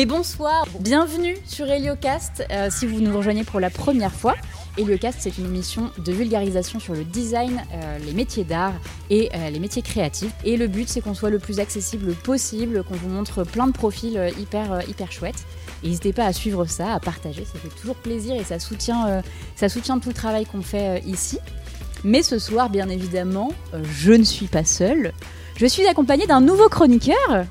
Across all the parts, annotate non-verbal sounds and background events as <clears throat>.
Et bonsoir, bienvenue sur Heliocast. Euh, si vous nous rejoignez pour la première fois, Heliocast c'est une émission de vulgarisation sur le design, euh, les métiers d'art et euh, les métiers créatifs. Et le but c'est qu'on soit le plus accessible possible, qu'on vous montre plein de profils hyper hyper chouettes. N'hésitez pas à suivre ça, à partager, ça fait toujours plaisir et ça soutient, ça soutient tout le travail qu'on fait ici. Mais ce soir, bien évidemment, je ne suis pas seule. Je suis accompagnée d'un nouveau chroniqueur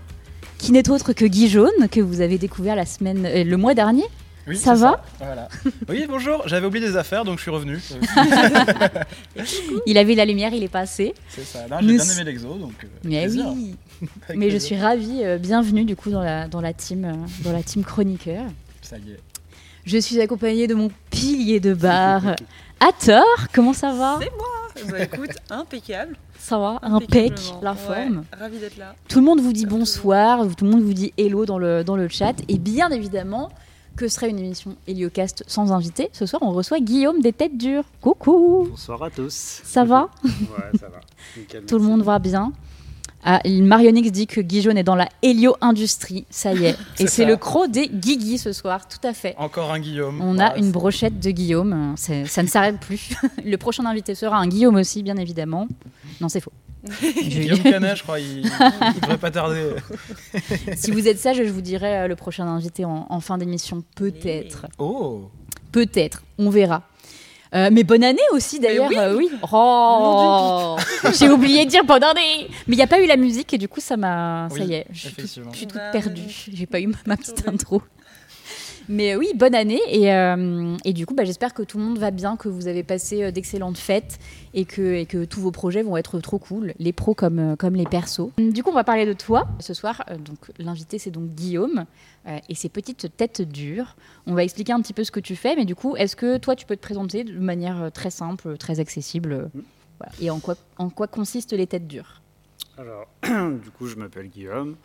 qui n'est autre que Guy Jaune, que vous avez découvert la semaine, euh, le mois dernier. Oui, ça va voilà. <laughs> Oui, bonjour, j'avais oublié des affaires, donc je suis revenu. <laughs> <laughs> il avait la lumière, il est passé. C'est ça, j'ai bien aimé l'exo, donc euh, Mais oui Mais je suis ravie, euh, bienvenue du coup dans la, dans la, team, dans la team chroniqueur. Ça y est. Je suis accompagnée de mon pilier de bar, Hathor, comment ça va? C'est moi bah, Écoute, impeccable ça va, impec, la forme. ravi d'être là. Tout le monde vous dit bonsoir, tout le monde vous dit hello dans le, dans le chat. Et bien évidemment, que serait une émission Heliocast sans invité Ce soir, on reçoit Guillaume des Têtes Dures. Coucou Bonsoir à tous. Ça va <laughs> Ouais, ça va. tout le monde va bien ah, Marionix dit que Guy Jaune est dans la hélio-industrie, ça y est. <laughs> Et c'est le croc des Guigui ce soir, tout à fait. Encore un Guillaume. On a une brochette de Guillaume, ça ne s'arrête plus. <laughs> le prochain invité sera un Guillaume aussi, bien évidemment. Non, c'est faux. <laughs> Guillaume Canet, je crois, il ne devrait pas tarder. si vous êtes sage, je vous dirai euh, le prochain invité en fin d'émission, peut-être. Oh Peut-être, on verra. Euh, mais bonne année aussi d'ailleurs, oui. Euh, oh, <laughs> j'ai oublié de dire bonne année. Mais il n'y a pas eu la musique et du coup ça m'a, ça y est, je suis, toute perdue. J'ai pas eu ma petite intro. Mais oui, bonne année. Et, euh, et du coup, bah, j'espère que tout le monde va bien, que vous avez passé euh, d'excellentes fêtes et que, et que tous vos projets vont être trop cool, les pros comme, euh, comme les persos. Du coup, on va parler de toi ce soir. donc, l'invité, c'est donc Guillaume et ses petites têtes dures. On va expliquer un petit peu ce que tu fais, mais du coup, est-ce que toi, tu peux te présenter de manière très simple, très accessible Et en quoi, en quoi consistent les têtes dures? Alors, <clears throat> du coup, je m'appelle Guillaume,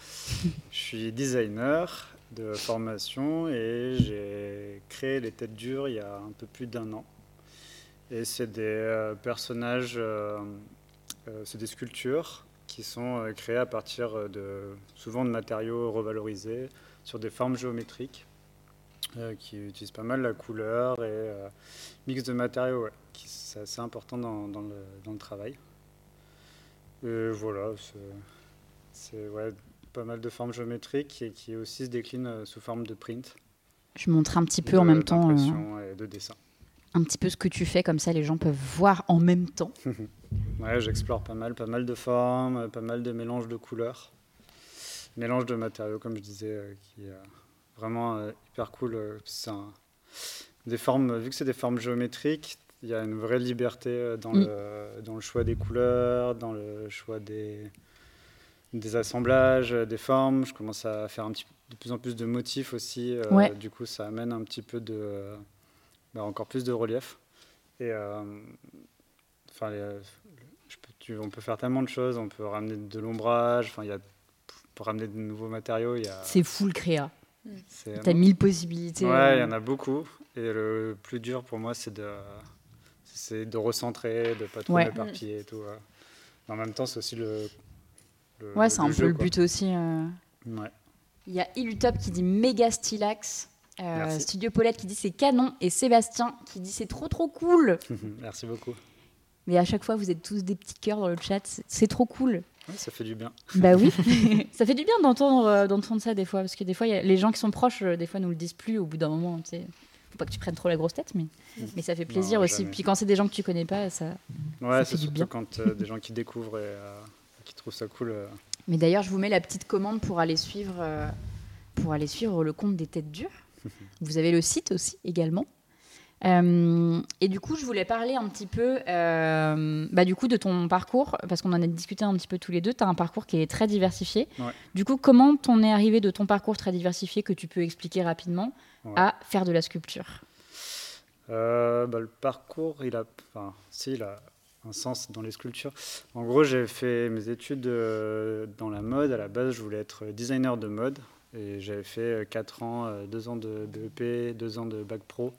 je suis designer, de formation et j'ai créé les têtes dures il y a un peu plus d'un an. Et c'est des euh, personnages, euh, euh, c'est des sculptures qui sont créées à partir de souvent de matériaux revalorisés sur des formes géométriques qui utilisent pas mal la couleur et mix de matériaux, qui c'est assez important dans, dans, le, dans le, travail. Et voilà, c'est ouais, pas mal de formes géométriques et qui aussi se déclinent euh, sous forme de print. Je montre un petit peu en même temps. Euh, de dessin. Un petit peu ce que tu fais, comme ça les gens peuvent voir en même temps. <laughs> ouais, j'explore pas mal, pas mal de formes, pas mal de mélanges de couleurs, mélange de matériaux, comme je disais, euh, qui est vraiment hyper cool. des formes, vu que c'est des formes géométriques, il y a une vraie liberté dans, mm. le, dans le choix des couleurs, dans le choix des, des assemblages, euh, des formes. Je commence à faire un petit, de plus en plus de motifs aussi. Euh, du coup, ça amène un petit peu de, bah, encore plus de relief. Et euh, enfin, on peut faire tellement de choses. On peut ramener de l'ombrage. Enfin, il y a pour ramener de nouveaux matériaux. Il C'est full créa. T'as mille possibilités. Ouais, il y en a beaucoup. Et le plus dur pour moi, c'est de, c'est de recentrer, de pas trop éparpiller et tout. En même temps, c'est aussi le ouais, c'est un peu le but aussi. Euh. Il y a Ilutop qui dit méga stylax. Euh, Studio Paulette qui dit c'est canon et Sébastien qui dit c'est trop trop cool. <laughs> Merci beaucoup. Mais à chaque fois, vous êtes tous des petits cœurs dans le chat. C'est trop cool. ça fait du bien. Bah oui, <laughs> <laughs> ça fait du bien d'entendre euh, d'entendre ça des fois, parce que des fois, y a, les gens qui sont proches, des fois, nous le disent plus au bout d'un moment. Tu sais. Faut pas que tu prennes trop la grosse tête, mais, mais ça fait plaisir aussi. Puis quand c'est des gens que tu connais pas, ça. Ouais, c'est surtout quand des gens qui découvrent et qui trouvent ça cool. Mais d'ailleurs, je vous mets la petite commande pour aller suivre, euh, pour aller suivre le compte des têtes dures. <laughs> vous avez le site aussi également. Euh, et du coup, je voulais parler un petit peu euh, bah, du coup, de ton parcours, parce qu'on en a discuté un petit peu tous les deux. Tu as un parcours qui est très diversifié. Du coup, comment t'en es arrivé de ton parcours très diversifié, que tu peux expliquer rapidement, à faire de la sculpture? Bah, Le parcours, il a, enfin, si, il a un sens dans les sculptures. En gros, j'ai fait mes études euh, dans la mode. À la base, je voulais être designer de mode. Et j'avais fait 4 euh, ans, 2 euh, ans de BEP, 2 ans de bac pro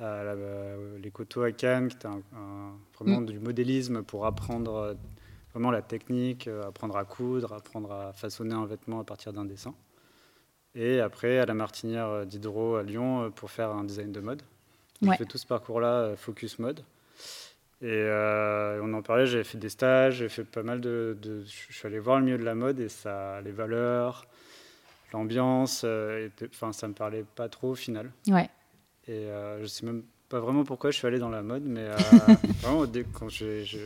à les coteaux à Cannes, qui était un, vraiment mm. du modélisme pour apprendre vraiment la technique, apprendre à coudre, apprendre à façonner un vêtement à partir d'un dessin. Et après, à la Martinière d'Hydro à Lyon pour faire un design de mode. J'ai fait tout ce parcours-là, focus mode. Et on en parlait, j'avais fait des stages, j'ai fait pas mal de, de, Je suis allé voir le milieu de la mode et ça, les valeurs, l'ambiance, enfin, ça me parlait pas trop au final. Ouais. Et je sais même pas vraiment pourquoi je suis allé dans la mode, mais euh, <laughs> vraiment quand je, je,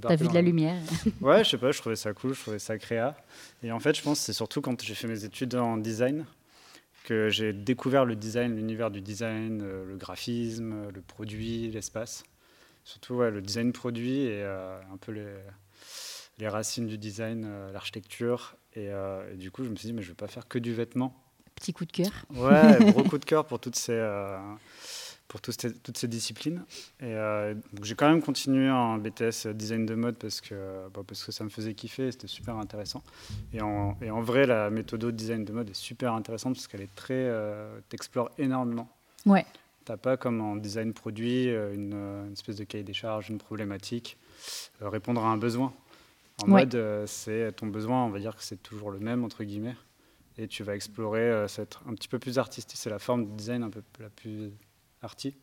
T'as vu de la lumière Ouais, je sais pas, je trouvais ça cool, je trouvais ça créa. Et en fait, je pense que c'est surtout quand j'ai fait mes études en design que j'ai découvert le design, l'univers du design, euh, le graphisme, le produit, l'espace. Surtout ouais, le design produit et euh, un peu les, les, racines du design, l'architecture. Et, et, du coup, je me suis dit, mais je vais pas faire que du vêtement. Petit coup de cœur. Ouais, <laughs> gros coup de cœur pour toutes ces pour toutes ces, toutes ces disciplines. Et euh, j'ai quand même continué en BTS design de mode parce que, bah, parce que ça me faisait kiffer, c'était super intéressant. Et en, et en, vrai, la méthode de design de mode est super intéressante parce qu'elle est très, euh, t'explore énormément. Ouais. T'as pas comme en design produit euh, une, une, espèce de cahier des charges, une problématique, répondre à un besoin. En mode, c'est ton besoin, on va dire que c'est toujours le même entre guillemets, et tu vas explorer, c'est être un petit peu plus artistique. C'est la forme de design un peu la plus arty.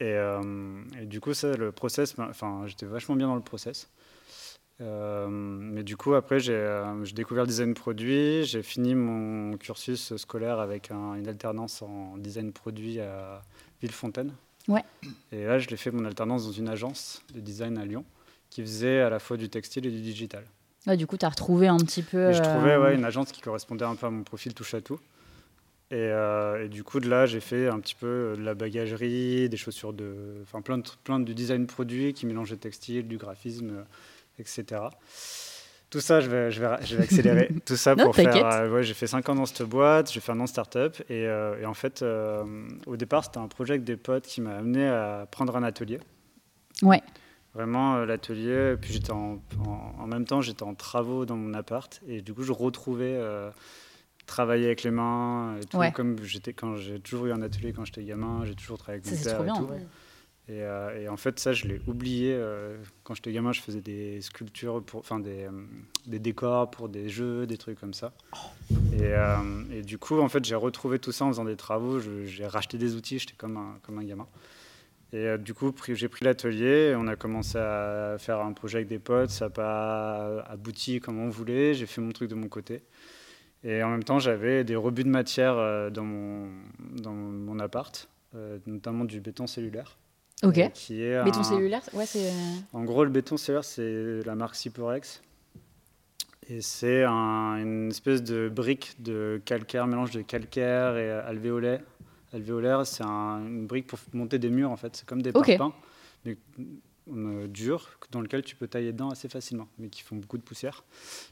Et, euh, et, du coup, ça, le process, enfin, j'étais vachement bien dans le process. Euh, mais du coup, après, j'ai euh, découvert le design produit. J'ai fini mon cursus scolaire avec une alternance en design produit à Villefontaine. Ouais. Et là, je l'ai fait mon alternance dans une agence de design à Lyon qui faisait à la fois du textile et du digital. du coup, tu as retrouvé un petit peu. Et je trouvais ouais, une agence qui correspondait un peu à mon profil touche à tout. Euh, et, du coup, de là, j'ai fait un petit peu de la bagagerie, des chaussures de. Enfin, plein de, plein de design produits qui mélangeaient textile, du graphisme, euh, etc. Tout ça, je vais, je vais, je vais accélérer. <laughs> Tout ça pour faire. Euh, ouais, j'ai fait 5 ans dans cette boîte, j'ai fait un an start-up. Et, et en fait, au départ, c'était un projet avec des potes qui m'a amené à prendre un atelier. Ouais. Vraiment, l'atelier. Puis j'étais en, en, même temps, j'étais en travaux dans mon appart. Et du coup, je retrouvais travailler avec les mains et tout. Comme j'étais quand j'ai toujours eu un atelier quand j'étais gamin, j'ai toujours travaillé avec mon père et tout. Et, euh, et, en fait, ça, je l'ai oublié. Euh, quand j'étais gamin, je faisais des sculptures, enfin des, euh, des, décors pour des jeux, des trucs comme ça. Et, et, du coup, en fait, j'ai retrouvé tout ça en faisant des travaux. J'ai racheté des outils, j'étais comme un, comme un gamin. Et du coup, j'ai pris l'atelier, on a commencé à faire un projet avec des potes. Ça n'a pas abouti comme on voulait. J'ai fait mon truc de mon côté. Et en même temps, j'avais des rebuts de matière dans mon, dans mon appart, notamment du béton cellulaire. Ok. Euh, qui est béton cellulaire, ouais, c'est. En gros, le béton cellulaire, c'est la marque Ciporex. Et c'est un, une espèce de brique de calcaire, mélange de calcaire et alvéolaire. Alvéolaire, c'est un, une brique pour monter des murs, en fait. C'est comme des okay. parpaings, mais euh, dur dans lequel tu peux tailler dedans assez facilement, mais qui font beaucoup de poussière.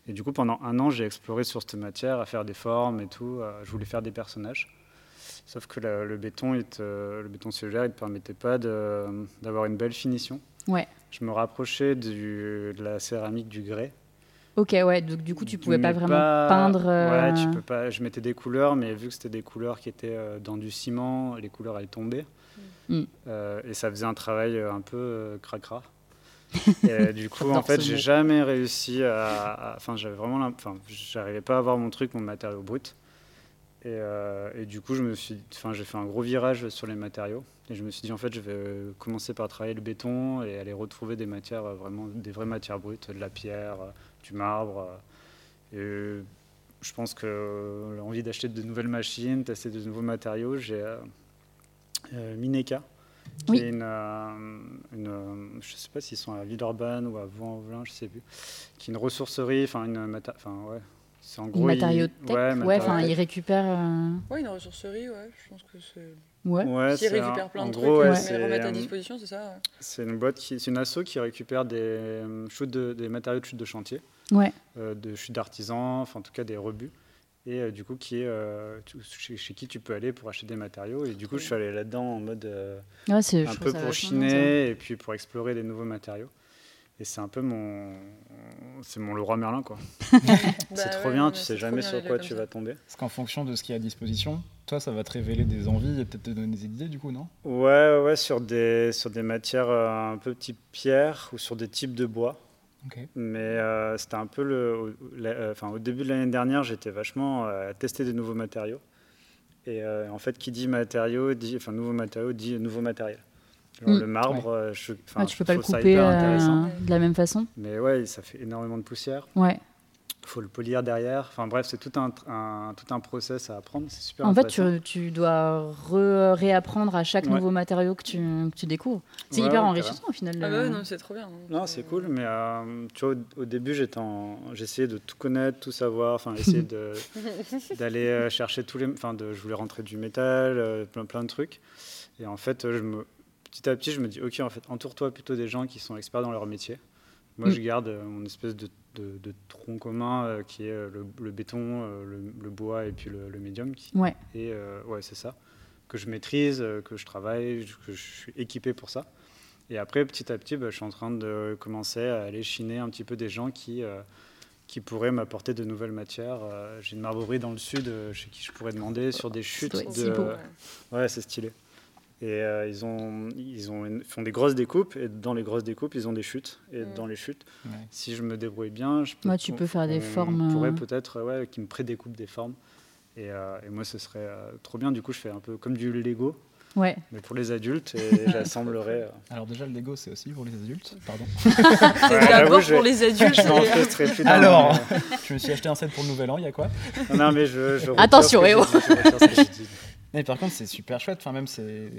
Et du coup, pendant un an, j'ai exploré sur cette matière, à faire des formes et tout. Euh, je voulais faire des personnages. Sauf que le béton, il le béton cellulaire, il ne te permettait pas d'avoir une belle finition. Ouais. Je me rapprochais du, de la céramique du grès. Ok, ouais, donc du coup, tu pouvais pas vraiment peindre. Ouais, tu peux pas. Je mettais des couleurs, mais vu que c'était des couleurs qui étaient dans du ciment, les couleurs, elles tombaient. Mm. Euh, et ça faisait un travail euh, un peu euh, cracra. <laughs> et du coup, en fait, j'ai jamais réussi à. Enfin, j'avais vraiment. Enfin, j'arrivais pas à avoir mon truc, mon matériau brut. Et, et, du coup, je me suis, enfin, j'ai fait un gros virage sur les matériaux. Et je me suis dit, en fait, je vais commencer par travailler le béton et aller retrouver des matières vraiment, des vraies matières brutes, de la pierre, du marbre. Et je pense que l'envie d'acheter de nouvelles machines, tester de nouveaux matériaux, j'ai euh, Mineka, qui est une, euh, une, euh, je ne sais pas s'ils sont à Villeurbanne ou à Vaux-en-Velin, je ne sais plus, qui est une ressourcerie, enfin une, enfin ouais, en gros une matériothèque, ouais, ouais enfin ils récupèrent. Ouais, une ressourcerie, ouais, je pense que c'est. Ouais. ouais ils récupèrent plein de trucs, gros, ouais, et remettent à disposition, c'est ça. C'est une boîte qui, c'est une asso qui récupère des chutes de, des matériaux de chute de chantier, ouais. de chute d'artisans, enfin en tout cas des rebuts et euh, du coup qui est euh, chez, qui tu peux aller pour acheter des matériaux et du coup je suis allé là-dedans en mode euh, un peu pour chiner et puis pour explorer des nouveaux matériaux et c'est un peu mon c'est mon Leroy Merlin quoi <laughs> c'est bah trop bien tu sais jamais sur quoi tu vas tomber parce qu'en fonction de ce qui est à disposition toi ça va te révéler des envies et peut-être te donner des idées du coup non? Ouais ouais sur des sur des matières un peu type pierre ou sur des types de bois Mais c'était un peu le. Enfin, au début de l'année dernière, j'étais vachement à tester des nouveaux matériaux. Et en fait, qui dit matériaux, dit, enfin, nouveaux matériaux, dit nouveau matériel. Mm. Le marbre, je, ah, tu peux pas le couper de la même façon. Mais ouais, ça fait énormément de poussière. Ouais faut le polir derrière. Enfin bref, c'est tout un, tout un process à apprendre. C'est super En fait, tu, tu, dois réapprendre à chaque nouveau matériau que tu, que tu découvres. C'est hyper enrichissant au final. Ah bah non, c'est trop bien. Non, c'est cool, mais euh, tu vois, au, début, j'essayais de tout connaître, tout savoir, enfin, essayer <laughs> d'aller euh, chercher tous les. Enfin, je voulais rentrer du métal, euh, plein, plein de trucs. Et en fait, je me, petit à petit, je me dis, ok, en fait, entoure-toi plutôt des gens qui sont experts dans leur métier. Moi, je mm. garde mon espèce de de, tronc commun euh, qui est euh, le, béton, euh, le, bois et puis le, médium. ouais. Et ouais, c'est ça. Que je maîtrise, que je travaille, que je suis équipé pour ça. Et après, petit à petit, bah, je suis en train de commencer à aller chiner un petit peu des gens qui, qui pourraient m'apporter de nouvelles matières. J'ai une marbrerie dans le sud chez qui je pourrais demander sur des chutes. De... Ouais, c'est stylé. Et euh, ils, ont, ils ont, font des grosses découpes, et dans les grosses découpes, ils ont des chutes. Et mm. dans les chutes, si je me débrouille bien, je peux, tu peux faire des formes. pourrait euh, peut-être ouais, qu'ils me prédécoupent des formes. Et, euh, et moi, ce serait trop bien. Du coup, je fais un peu comme du Lego. Ouais. Mais pour les adultes, et <laughs> j'assemblerai. Alors, déjà, le Lego, c'est aussi pour les adultes. Pardon. <laughs> c'est d'abord pour les adultes. Alors, je me suis acheté un set pour le nouvel an, il y a quoi? Non, mais je. je <laughs> Attention, Eo mais par contre, c'est super chouette. Enfin, même c'est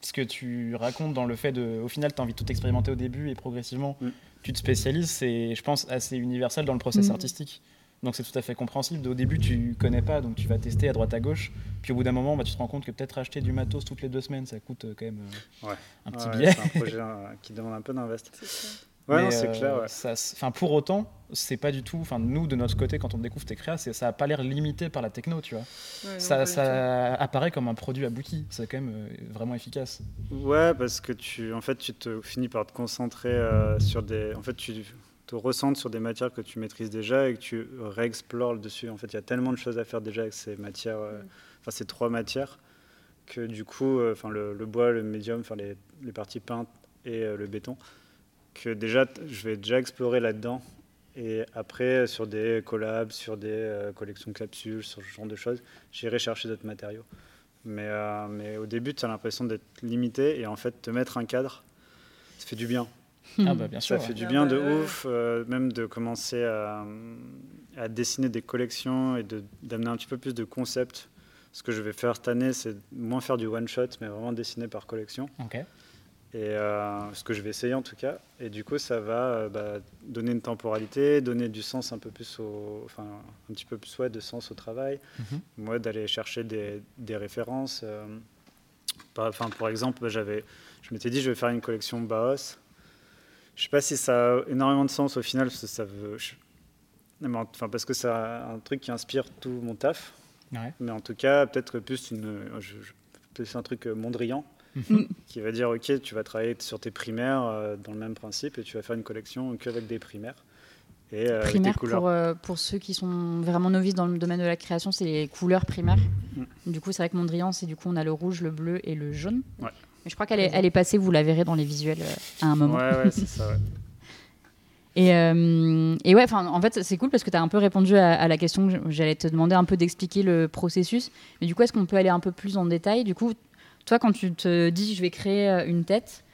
ce que tu racontes dans le fait de, au final, tu as envie de tout expérimenter au début et progressivement, mm. tu te spécialises. C'est, je pense, assez universel dans le process mm. artistique. Donc c'est tout à fait compréhensible. Au début, tu connais pas, donc tu vas tester à droite à gauche. Puis au bout d'un moment, bah, tu te rends compte que peut-être acheter du matos toutes les deux semaines, ça coûte euh, quand même euh, un petit billet. C'est un projet <laughs> euh, qui demande un peu d'investissement. Ouais, c'est clair. Ouais. pour autant, c'est pas du tout. Enfin, nous, de notre côté, quand on découvre tes créas, ça a pas l'air limité par la techno, tu vois. ça, ça apparaît comme un produit abouti. C'est quand même euh, vraiment efficace. Ouais, parce que tu, en fait, tu te finis par te concentrer euh, sur des. En fait, tu te ressentes sur des matières que tu maîtrises déjà et que tu réexplores le dessus. En fait, il y a tellement de choses à faire déjà avec ces matières, euh, enfin ces trois matières, que du coup, enfin le, bois, le médium, enfin les, les parties peintes et le béton que déjà, je vais déjà explorer là-dedans. Et après, sur des collabs, sur des euh, collections capsules, sur ce genre de choses, j'irai chercher d'autres matériaux. Mais, euh, mais au début, tu as l'impression d'être limité. Et en fait, te mettre un cadre, ça fait du bien. Ah bah <laughs> bien sûr, ça fait du bien de ouf, euh, même de commencer à, à, dessiner des collections et d'amener un petit peu plus de concepts. Ce que je vais faire cette année, c'est moins faire du one-shot, mais vraiment dessiner par collection. Ok. Et euh, ce que je vais essayer en tout cas. Et du coup, ça va euh, bah, donner une temporalité, donner du sens un peu plus au, enfin, un petit peu plus ouais, de sens au travail. Mhm. Moi, d'aller chercher des, des références. Euh, par exemple, bah, j'avais, je m'étais dit, je vais faire une collection Baos. Je sais pas si ça a énormément de sens au final, parce que ça veut, enfin, parce que c'est un truc qui inspire tout mon taf. Mais en tout cas, peut-être plus une, je, un truc mondrian Mhm. <laughs> qui va dire ok, tu vas travailler sur tes primaires euh, dans le même principe et tu vas faire une collection qu'avec des primaires. Et, euh, primaires, pour, euh, pour, ceux qui sont vraiment novices dans le domaine de la création, c'est les couleurs primaires. Mm. Du coup, c'est vrai que Mondrian, c'est du coup, on a le rouge, le bleu et le jaune. Ouais. Mais je crois qu'elle est, elle est passée, vous la verrez dans les visuels à un moment. Ouais, ouais c'est ça, ouais. <laughs> Et, et, ouais, en fait, c'est cool parce que tu as un peu répondu à, à la question que j'allais te demander un peu d'expliquer le processus. Mais du coup, est-ce qu'on peut aller un peu plus en détail? Du coup, toi, quand tu te dis je vais créer euh, une tête,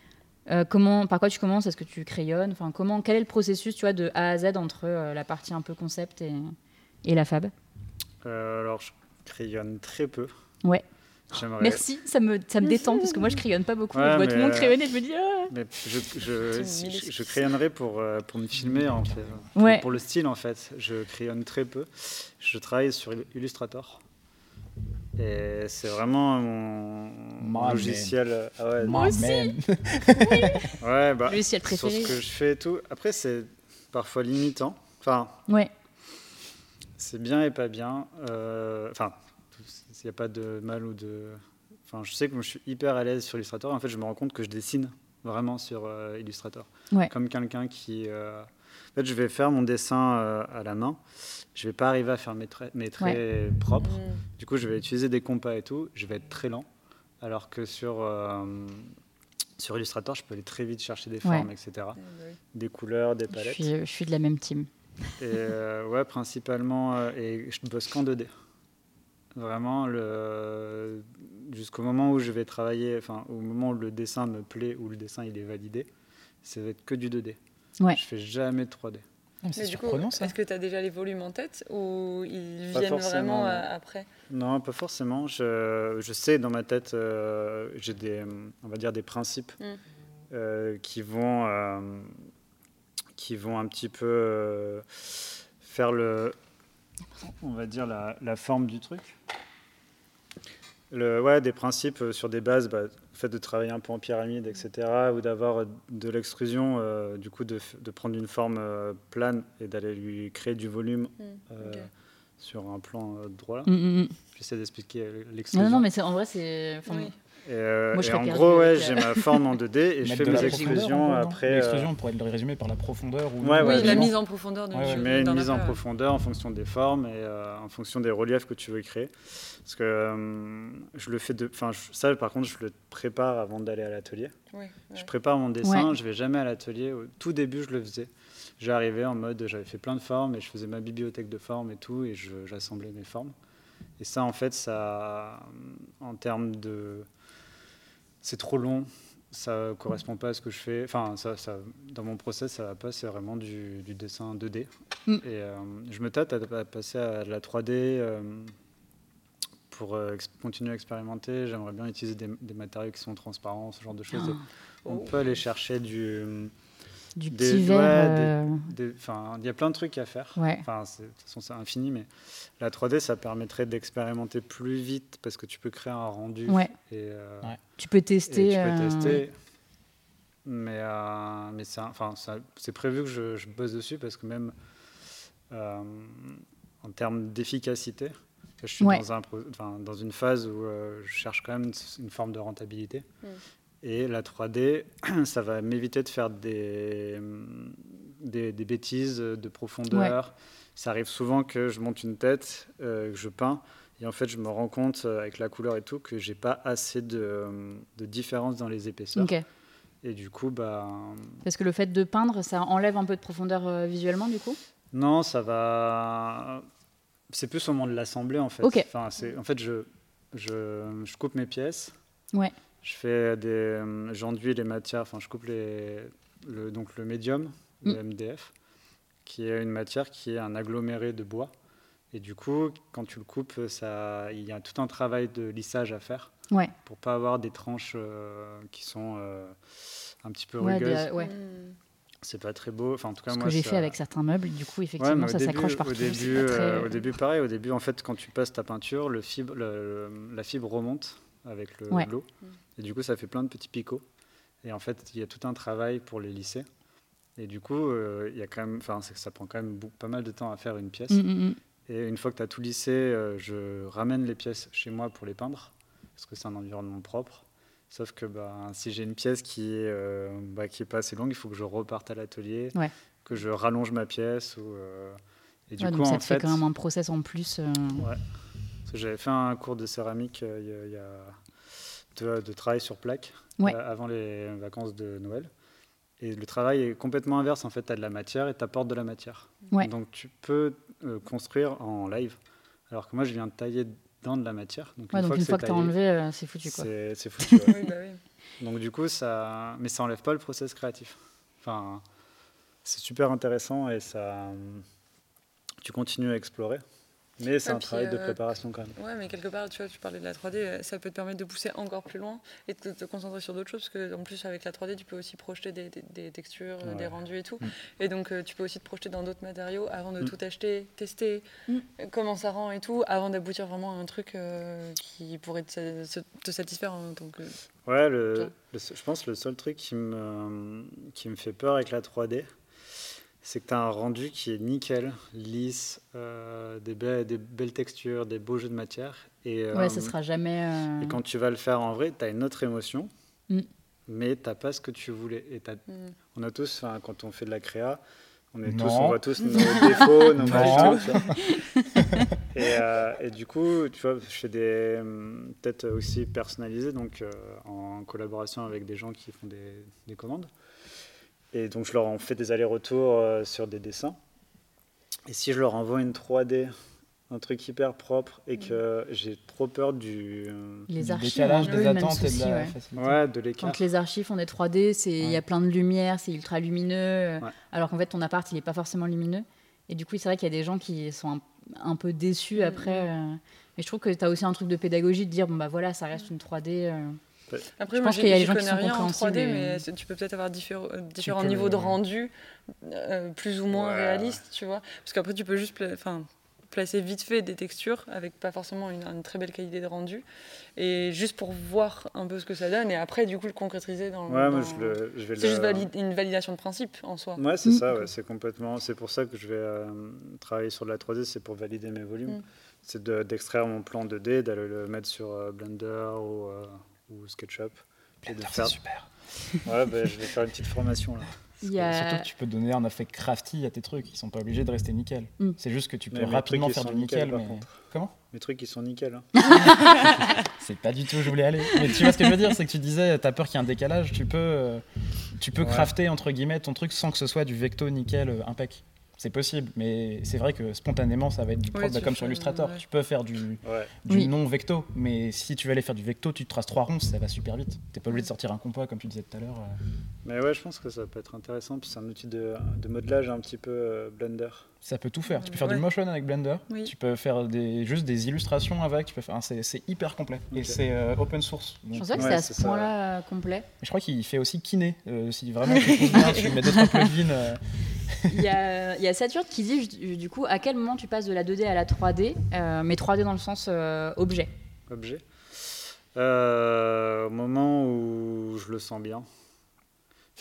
euh, comment, par quoi tu commences? Est-ce que tu crayonnes? Enfin, comment, Quel est le processus tu vois, de A à Z entre euh, la partie un peu concept et, et la fab? Alors, je crayonne très peu. Ouais. Merci, ça me, ça me détend parce que moi je crayonne pas beaucoup. je vois tout le monde crayonner et je me dis. Ah. Mais je, je, <laughs> je, crayonnerai pour, pour me filmer en fait. Ouais. Pour, le style en fait. Je crayonne très peu. Je travaille sur Illustrator. Et c'est vraiment mon logiciel. Ah ouais, Moi aussi. <laughs> ouais, bah, logiciel préféré. Sur ce que je fais et tout. Après, c'est parfois limitant. Enfin, ouais. c'est bien et pas bien. Euh, enfin, il n'y a pas de mal ou de. Enfin, je sais que je suis hyper à l'aise sur Illustrator. En fait, je me rends compte que je dessine vraiment sur euh, Illustrator. Ouais. Comme quelqu'un qui. Euh, en fait, je vais faire mon dessin à la main je vais pas arriver à faire mes traits, mes traits propres. Mm. Du coup, je vais utiliser des compas et tout. Je vais être très lent. Alors que sur, euh, Sur Illustrator, je peux aller très vite chercher des formes, etc. Des couleurs, des palettes. Je suis, de la même team. Et ouais, principalement, et je bosse qu'en 2D. Vraiment, le... jusqu'au moment où je vais travailler, enfin, au moment où le dessin me plaît, où le dessin il est validé, ça va être que du 2D. Ouais. Je fais jamais de 3D. C'est surprenant ça. Est-ce que tu as déjà les volumes en tête ou ils viennent vraiment euh, après? Non, pas forcément. Je, je, sais dans ma tête, euh, j'ai des, on va dire des principes hmm. euh, qui vont, qui vont un petit peu faire le, on va dire la, la forme du truc. Le, ouais, des principes sur des bases, bah, fait de travailler un peu en pyramide, etc., ou d'avoir de l'extrusion, euh, du coup, de, de, prendre une forme euh, plane et d'aller lui créer du volume mmh, euh, sur un plan droit. Mmh, mmh, J'essaie d'expliquer l'extrusion. Non, non, mais en vrai, c'est. Et, euh, en gros, ouais, j'ai ma forme en 2D et <laughs> je fais mes exclusions après. L'exclusion, on pourrait le résumer par la profondeur ou ouais, oui, la mise en profondeur. De tu mets une mise en profondeur en fonction des formes et euh, en fonction des reliefs que tu veux créer. Parce que euh, je le fais de. Enfin, ça, par contre, je le prépare avant d'aller à l'atelier. Je prépare mon dessin, je vais jamais à l'atelier. Au tout début, je le faisais. J'arrivais en mode, j'avais fait plein de formes et je faisais ma bibliothèque de formes et tout, et j'assemblais mes formes. Et ça, en fait, ça, en termes de c'est trop long, ça correspond pas à ce que je fais. Enfin, ça, ça dans mon process, ça va pas, c'est vraiment du, du, dessin 2D. Mm. Et euh, je me tâte à, passer à la 3D euh, pour euh, continuer à expérimenter. J'aimerais bien utiliser des, matériaux qui sont transparents, ce genre de choses. Ah. On peut aller chercher du du petit verre. Euh. Enfin, il y a plein de trucs à faire. Enfin, de toute façon, c'est infini, mais la 3D, ça permettrait d'expérimenter plus vite parce que tu peux créer un rendu. Et, euh, Tu peux tester. tu peux euh, tester. Mais, mais c'est enfin, prévu que je, je, bosse dessus parce que même en termes d'efficacité, je suis dans, un, dans une phase où je cherche quand même une, forme de rentabilité. Mm. Et la 3D, <clears throat> ça va m'éviter de faire des, des, bêtises de profondeur. Ça arrive souvent que je monte une tête, euh, que je peins, et en fait, je me rends compte euh, avec la couleur et tout que j'ai pas assez de, de, différence dans les épaisseurs. Et du coup, bah. Parce que le fait de peindre, ça enlève un peu de profondeur euh, visuellement, du coup? Non, ça va. C'est plus au moment de l'assembler, en fait. Enfin, en fait, je, je, je coupe mes pièces. Ouais. Je fais des, euh, j'enduis les matières, enfin je coupe les, le, donc le médium, le MDF, mm. qui est une matière qui est un aggloméré de bois. Et du coup, quand tu le coupes, ça, il y a tout un travail de lissage à faire ouais. pour pas avoir des tranches euh, qui sont euh, un petit peu rugueuses. Ouais, C'est pas très beau. Enfin, en tout cas, Ce moi, que j'ai fait avec certains meubles, du coup, effectivement, ça s'accroche partout. Au début, au début, pareil. Au début, en fait, quand tu passes ta peinture, le fibre, la fibre remonte avec le l'eau. Mm. Et du coup, ça fait plein de petits picots. Et en fait, il y a tout un travail pour les lisser. Et du coup, euh, il y a quand même, ça prend quand même pas mal de temps à faire une pièce. Mm, mm, et une fois que tu as tout lissé, euh, je ramène les pièces chez moi pour les peindre, parce que c'est un environnement propre. Sauf que bah, si j'ai une pièce qui est, euh, bah, qui est pas assez longue, il faut que je reparte à l'atelier, que je rallonge ma pièce. Ou, et du coup, donc ça te fait, quand même un process en plus. Ouais. J'avais fait un cours de céramique euh, il y a, de, travail sur plaque euh, avant les vacances de Noël. Et le travail est complètement inverse. En fait, tu as de la matière et tu apportes de la matière. Donc, tu peux euh, construire en live. Alors que moi, je viens de tailler dans de la matière. Donc, une, fois, que, tu as enlevé, c'est foutu. C'est foutu. <laughs> bah oui. Donc, du coup, ça. Mais ça enlève pas le process créatif. Enfin, c'est super intéressant et ça. Tu continues à explorer. Mais c'est un travail de euh, préparation quand même. Ouais, mais quelque part, tu vois, tu parlais de la 3D, euh, ça peut te permettre de pousser encore plus loin et de te concentrer sur d'autres choses, parce qu'en plus, avec la 3D, tu peux aussi projeter des, des, textures, des rendus et tout. Mm. Et donc, euh, tu peux aussi te projeter dans d'autres matériaux avant de mm. tout acheter, tester mm. comment ça rend et tout, avant d'aboutir vraiment à un truc qui pourrait te, te satisfaire en tant que. Ouais, le, je pense que le seul truc qui me, qui me fait peur avec la 3D, c'est que tu as un rendu qui est nickel, lisse, euh, des, des, belles textures, des beaux jeux de matière. Et, ouais, ce euh, sera jamais. Euh, et quand tu vas le faire en vrai, tu as une autre émotion, mm. mais tu n'as pas ce que tu voulais. Et mm. On a tous, quand on fait de la créa, On est tous, on voit tous nos <laughs> défauts, nos qualités. <laughs> et, euh, et, du coup, tu vois, je fais des peut-être aussi personnalisés, donc euh, en collaboration avec des gens qui font des, des commandes. Et donc, je leur en fais des allers-retours euh, sur des dessins. Et si je leur envoie une 3D un truc hyper propre et que j'ai trop peur du, les archives, décalage des attentes et de la ouais. de l'écart. Quand les archives font des 3D, c'est il y a plein de lumière, c'est ultra lumineux, alors qu'en fait ton appart il est pas forcément lumineux. Et du coup c'est vrai qu'il y a des gens qui sont un, peu déçus après. Euh, mais je trouve que tu as aussi un truc de pédagogie de dire bon bah voilà ça reste une 3D. Après, je pense qu'il y a des gens qui sont rien en 3D, mais tu peux peut-être avoir différents, différents niveaux de rendu, euh, plus ou moins réalistes, tu vois. Parce qu'après, tu peux juste, placer vite fait des textures avec pas forcément une, très belle qualité de rendu et juste pour voir un peu ce que ça donne et après du coup le concrétiser dans, ouais, moi, je, je vais c'est juste une validation de principe en soi. Ouais c'est ça ouais, c'est complètement c'est pour ça que je vais euh, travailler sur de la 3D c'est pour valider mes volumes. Mm. c'est d'extraire mon plan 2D d'aller le mettre sur euh, Blender ou, euh, ou SketchUp et de faire super ouais bah, je vais faire une petite formation là Surtout que tu peux donner un effet crafty à tes trucs, ils sont pas obligés de rester nickel. Mm. C'est juste que tu peux rapidement faire du nickel. mais... Comment Les trucs qui sont nickel. Hein. <laughs> c'est pas du tout où je voulais aller. Mais tu vois ce que je veux dire, c'est que tu disais, t'as peur qu'il y ait un décalage, tu peux, euh, tu peux crafter entre guillemets ton truc sans que ce soit du vecto nickel euh, impec c'est possible, mais c'est vrai que spontanément, ça va être du propre, comme sur Illustrator. Tu peux faire du, du non-vecto, mais si tu veux aller faire du vecto, tu te traces trois ronds, ça va super vite. Tu pas obligé de sortir un compas, comme tu disais tout à l'heure. Euh. Mais ouais, je pense que ça peut être intéressant. Puis c'est un outil de, de, modelage un petit peu euh, Blender. Ça peut tout faire. Tu peux faire du motion avec Blender, tu peux faire des, juste des illustrations avec, tu peux faire, c'est, hyper complet. Et c'est euh, open source. je pensais que c'était à ce point-là complet. je crois qu'il fait aussi kiné. si vraiment tu, bien, tu mets d'autres <laughs> plugins. Il y, a, il y a Saturne qui dit du coup à quel moment tu passes de la 2D à la 3D, euh, mais 3D dans le sens euh, objet. Objet. Euh, au moment où je le sens bien.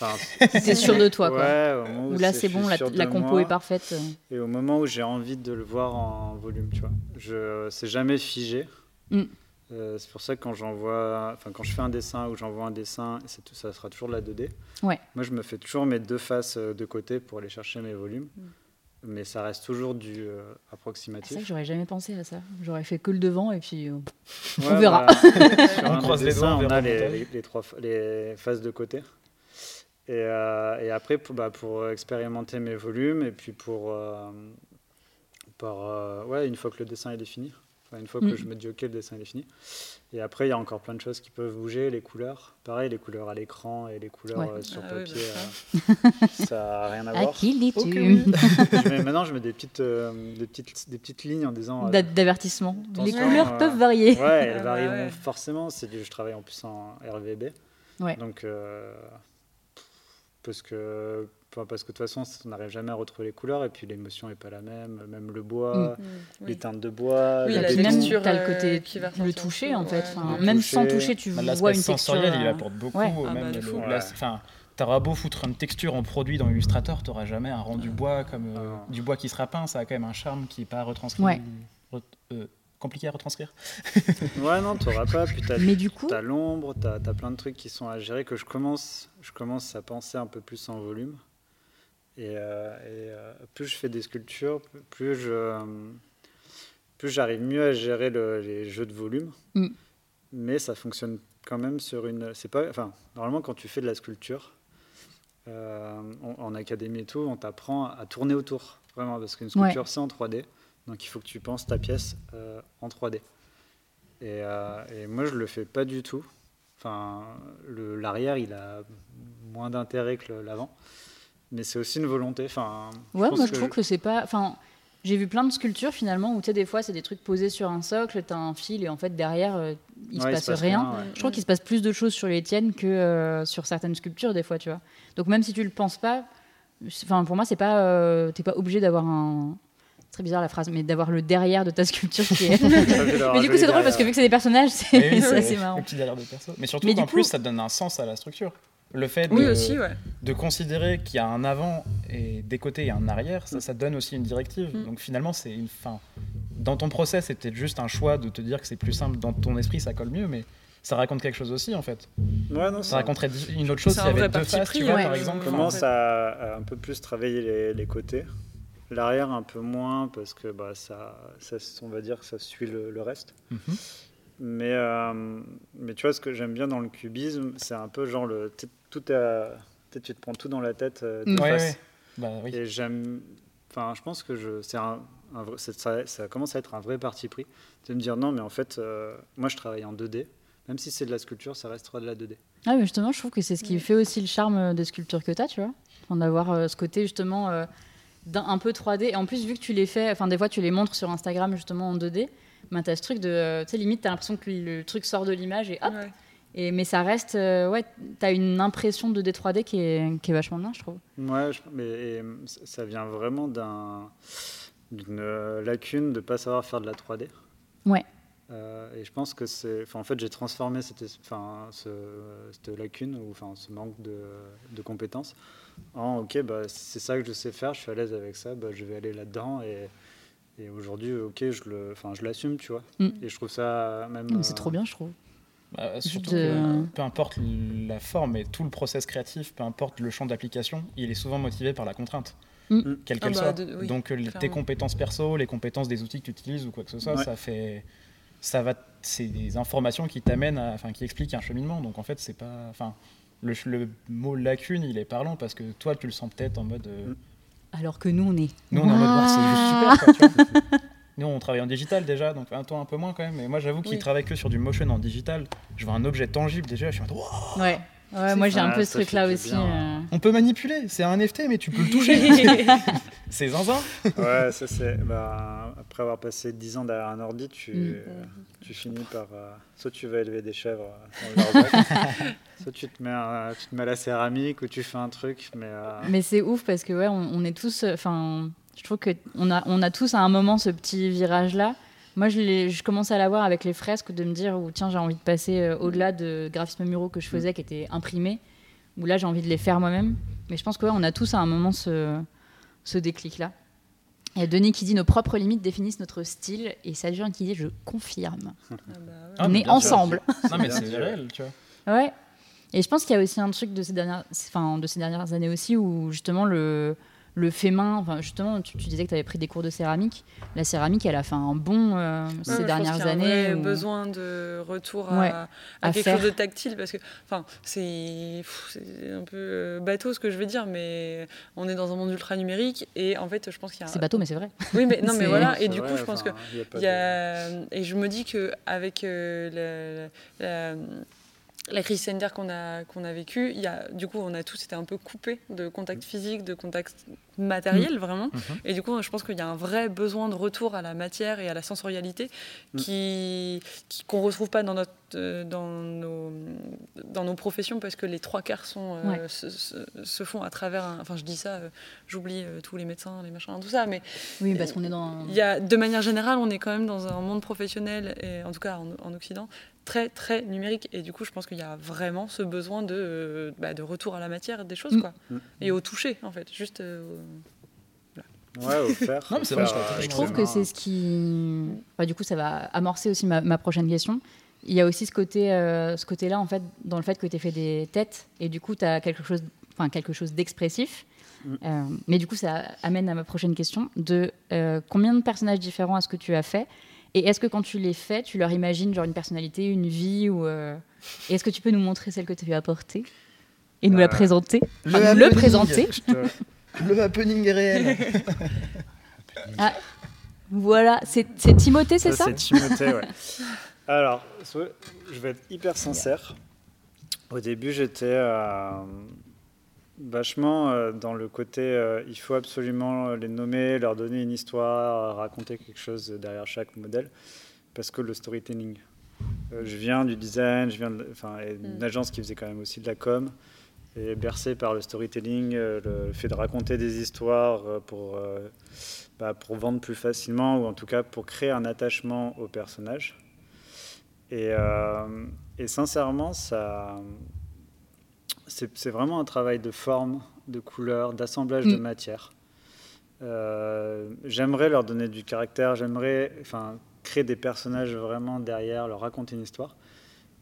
Enfin, <laughs> c'est sûr de toi, quoi. Ouais, où, là c'est bon, la, compo est parfaite. Et au moment où j'ai envie de le voir en volume, tu vois. Je, c'est jamais figé. Mm. Euh, c'est pour ça que quand j'envoie, enfin quand je fais un dessin ou j'envoie un dessin, ça sera toujours de la 2D. Ouais. Moi, je me fais toujours mes deux faces euh, de côté pour aller chercher mes volumes, mm. mais ça reste toujours du euh, approximatif. C'est que j'aurais jamais pensé à ça. J'aurais fait que le devant et puis on verra. Bah, <laughs> on croise les doigts, on, a les, les, trois les faces de côté. Et, et après, pour, bah, pour, expérimenter mes volumes et puis pour, par, ouais, une fois que le dessin est défini une fois que mm. je me dis OK, le dessin est fini. Et après, il y a encore plein de choses qui peuvent bouger, les couleurs. Pareil, les couleurs à l'écran et les couleurs euh, sur ah papier, euh, ça n'a rien à <laughs> voir. À qui lis-tu Maintenant, je mets des petites, euh, des petites, des petites lignes en disant. D'avertissement. Les couleurs peuvent varier. Ouais, elles varient forcément. Je travaille en plus en RVB. Donc, parce que parce que de toute façon, on n'arrive jamais à retrouver les couleurs et puis l'émotion n'est pas la même. Même le bois, mm. Mm, les teintes de bois, oui, la, texture. Tu as le côté, qui va le toucher en fait. même sans toucher, tu bah, vois une texture. il euh, apporte beaucoup. Ouais. Ah, même bah, enfin, T'auras beau foutre une texture en produit dans Illustrator, tu n'auras jamais un rendu bois comme euh, ah. du bois qui sera peint. Ça a quand même un charme qui n'est pas retranscrit. Euh, compliqué à retranscrire. <laughs> ouais, non, tu n'auras pas. Puis as, Mais du coup, as l'ombre, tu as, plein de trucs qui sont à gérer que je commence, je commence à penser un peu plus en volume. Et, euh, euh, plus je fais des sculptures, plus je plus j'arrive mieux à gérer les jeux de volume. Mm. Mais ça fonctionne quand même sur une. C'est pas. Enfin, normalement, quand tu fais de la sculpture, euh, en académie et tout, on t'apprend à tourner autour, vraiment, parce qu'une sculpture c'est en 3D, donc il faut que tu penses ta pièce en 3D. Et, et, moi, je le fais pas du tout. Enfin, l'arrière, il a moins d'intérêt que l'avant mais c'est aussi une volonté. Enfin, ouais, moi je trouve que c'est pas. Enfin, j'ai vu plein de sculptures finalement où tu sais des fois c'est des trucs posés sur un socle, tu as un fil et en fait derrière euh, il, se passe rien. Je trouve qu'il se passe plus de choses sur les tiennes que euh, sur certaines sculptures des fois, tu vois. Donc même si tu le penses pas, enfin pour moi c'est pas, euh, t'es pas obligé d'avoir un très bizarre la phrase, mais d'avoir le derrière de ta sculpture qui est. <laughs> <laughs> mais du coup, c'est drôle parce que vu que c'est des personnages, c'est assez <laughs> marrant. Petit derrière de perso. Mais surtout qu'en plus, ça donne un sens à la structure. Le fait de, de considérer qu'il y a un avant et des côtés et un arrière, ça, ça donne aussi une directive. Mm. Donc finalement, c'est une fin. Dans ton process, c'est peut-être juste un choix de te dire que c'est plus simple. Dans ton esprit, ça colle mieux, mais ça raconte quelque chose aussi en fait. Ouais, non, ça raconterait une autre chose s'il y avait deux faces, tu vois, par exemple. On commence à, un peu plus travailler les, les côtés? L'arrière un peu moins parce que bah, ça, ça, on va dire que ça suit le, reste. Mhm. Mais, euh, mais tu vois, ce que j'aime bien dans le cubisme, c'est un peu genre le, tout est tu te prends tout dans la tête euh, de face. Bah, oui. Et j'aime, enfin, je pense que je, c'est un, ça, ça, commence à être un vrai parti pris de me dire non, mais en fait, euh, moi je travaille en 2D. Même si c'est de la sculpture, ça restera de la 2D. Ah, mais justement, je trouve que c'est ce qui fait aussi le charme des sculptures que tu as, tu vois. D'avoir ce côté justement un peu 3D. Et en plus, vu que tu les fais, enfin, des fois, tu les montres sur Instagram justement en 2D, ben, tu as ce truc de. Tu sais, limite, tu as l'impression que le truc sort de l'image et hop et, Mais ça reste. Euh, ouais, tu as une impression de D3D qui est, qui est vachement bien, je trouve. Ouais, mais ça vient vraiment d'un d'une lacune de ne pas savoir faire de la 3D. Ouais. Euh, et je pense que c'est. En fait, j'ai transformé cette, enfin, ce, cette lacune, ou enfin, ce manque de, de compétences, en OK, bah, c'est ça que je sais faire, je suis à l'aise avec ça, bah, je vais aller là-dedans. Et, et aujourd'hui, OK, je, le, je l'assume, tu vois. Mm. Et je trouve ça même. C'est trop bien, je trouve. Bah, surtout peu importe la forme et tout le process créatif, peu importe le champ d'application, il est souvent motivé par la contrainte. Mm. Quelle qu'elle ah bah, soit. Donc tes compétences perso, les compétences des outils que tu utilises ou quoi que ce soit, ça fait ça va, c'est des informations qui t'amènent, enfin, qui expliquent un cheminement. Donc en fait, c'est pas, enfin, le, le, mot lacune, il est parlant parce que toi, tu le sens peut-être en mode. Euh, Alors que nous, on est. Nous, on est en mode, c'est super. Quoi, <laughs> nous, on travaille en digital déjà, donc un temps un peu moins quand même. Mais moi, j'avoue qu'il travaille que sur du motion en digital. Je vois un objet tangible déjà, je suis en mode. Ouais. Ouais, moi j'ai un peu ce truc-là aussi. Euh. On peut manipuler, c'est un NFT, mais tu peux le toucher. <laughs> c'est zinzin. ouais, ça c'est. Bah, après avoir passé 10 ans derrière un ordi, tu, mm. tu finis par. Euh, soit tu vas élever des chèvres dans le <laughs> soit tu te, mets tu te mets à la céramique ou tu fais un truc. Mais, euh, mais c'est ouf parce que, ouais, on, on est tous. Enfin, je trouve qu'on a, on a tous à un moment ce petit virage-là moi, je, je commençais à l'avoir avec les fresques, de me dire, où, tiens, j'ai envie de passer euh, au-delà de graphisme muraux que je mm. faisais, qui étaient imprimés, où là, j'ai envie de les faire moi-même. Mais je pense qu'on on a tous à un moment ce, ce déclic-là. Il y a Denis qui dit nos propres limites définissent notre style et Sadjan qui dit je confirme. Ah bah on est ensemble. Non mais c'est réel, tu vois. Ouais. Et je pense qu'il y a aussi un truc de ces dernières, enfin, de ces dernières années aussi où justement le, le fait main, enfin, justement, tu, disais que tu avais pris des cours de céramique. La céramique, elle a fait un bon euh, ces dernières années. Il y a besoin de retour à, quelque chose de tactile parce que, enfin, c'est un peu euh, bateau ce que je veux dire, mais on est dans un monde ultra numérique et en fait, je pense qu'il y a. C'est bateau, mais c'est vrai. <laughs> Oui, mais non, mais voilà. Et du coup, je pense que il y a, et je me dis que avec euh, la la crise sanitaire qu'on a, qu'on a vécue, il y a, du coup, on a tous été un peu coupés de contact physique, de contact matériel, mm. vraiment. Mm-hmm. Et du coup, je pense qu'il y a un vrai besoin de retour à la matière et à la sensorialité mm. qui, qu'on ne retrouve pas dans, notre, euh, dans, nos, dans nos professions parce que les trois quarts sont, euh, se, font à travers. enfin, je dis ça, euh, j'oublie tous les médecins, les machins, tout ça, mais. Oui, parce qu'on est dans. Il y a, de manière générale, on est quand même dans un monde professionnel, et en tout cas en, en Occident, très très numérique et du coup je pense qu'il y a vraiment ce besoin de, bah, de retour à la matière des choses mm. quoi mm. et au toucher en fait juste euh, ouais au faire, non, mais je, trouve que c'est ce qui du coup ça va amorcer aussi ma, prochaine question il y a aussi ce côté euh, ce côté là en fait dans le fait que tu as fait des têtes et du coup tu as quelque chose enfin quelque chose d'expressif mm. euh, mais du coup ça amène à ma prochaine question de combien de personnages différents est-ce que tu as fait et est-ce que quand tu les fais, tu leur imagines genre une personnalité, une vie ou euh, Est-ce que tu peux nous montrer celle que tu as apportée et nous la euh, présenter? Le, le présenter? Le happening réel. <laughs> ah, voilà, c'est Timothée, c'est ça, C'est Timothée, ouais. Alors, je vais être hyper sincère. Au début, j'étais vachement euh, dans le côté euh, il faut absolument les nommer, leur donner une histoire, raconter quelque chose derrière chaque modèle, parce que le storytelling. Euh, je viens du design, je viens d'une mm. agence qui faisait quand même aussi de la com, et bercé par le storytelling, le fait de raconter des histoires pour, bah, pour vendre plus facilement, ou en tout cas pour créer un attachement au personnage. Et, et sincèrement, ça c'est vraiment un travail de forme, de couleur, d'assemblage de mm. matière. Euh, j'aimerais leur donner du caractère, j'aimerais enfin, créer des personnages vraiment derrière, leur raconter une histoire.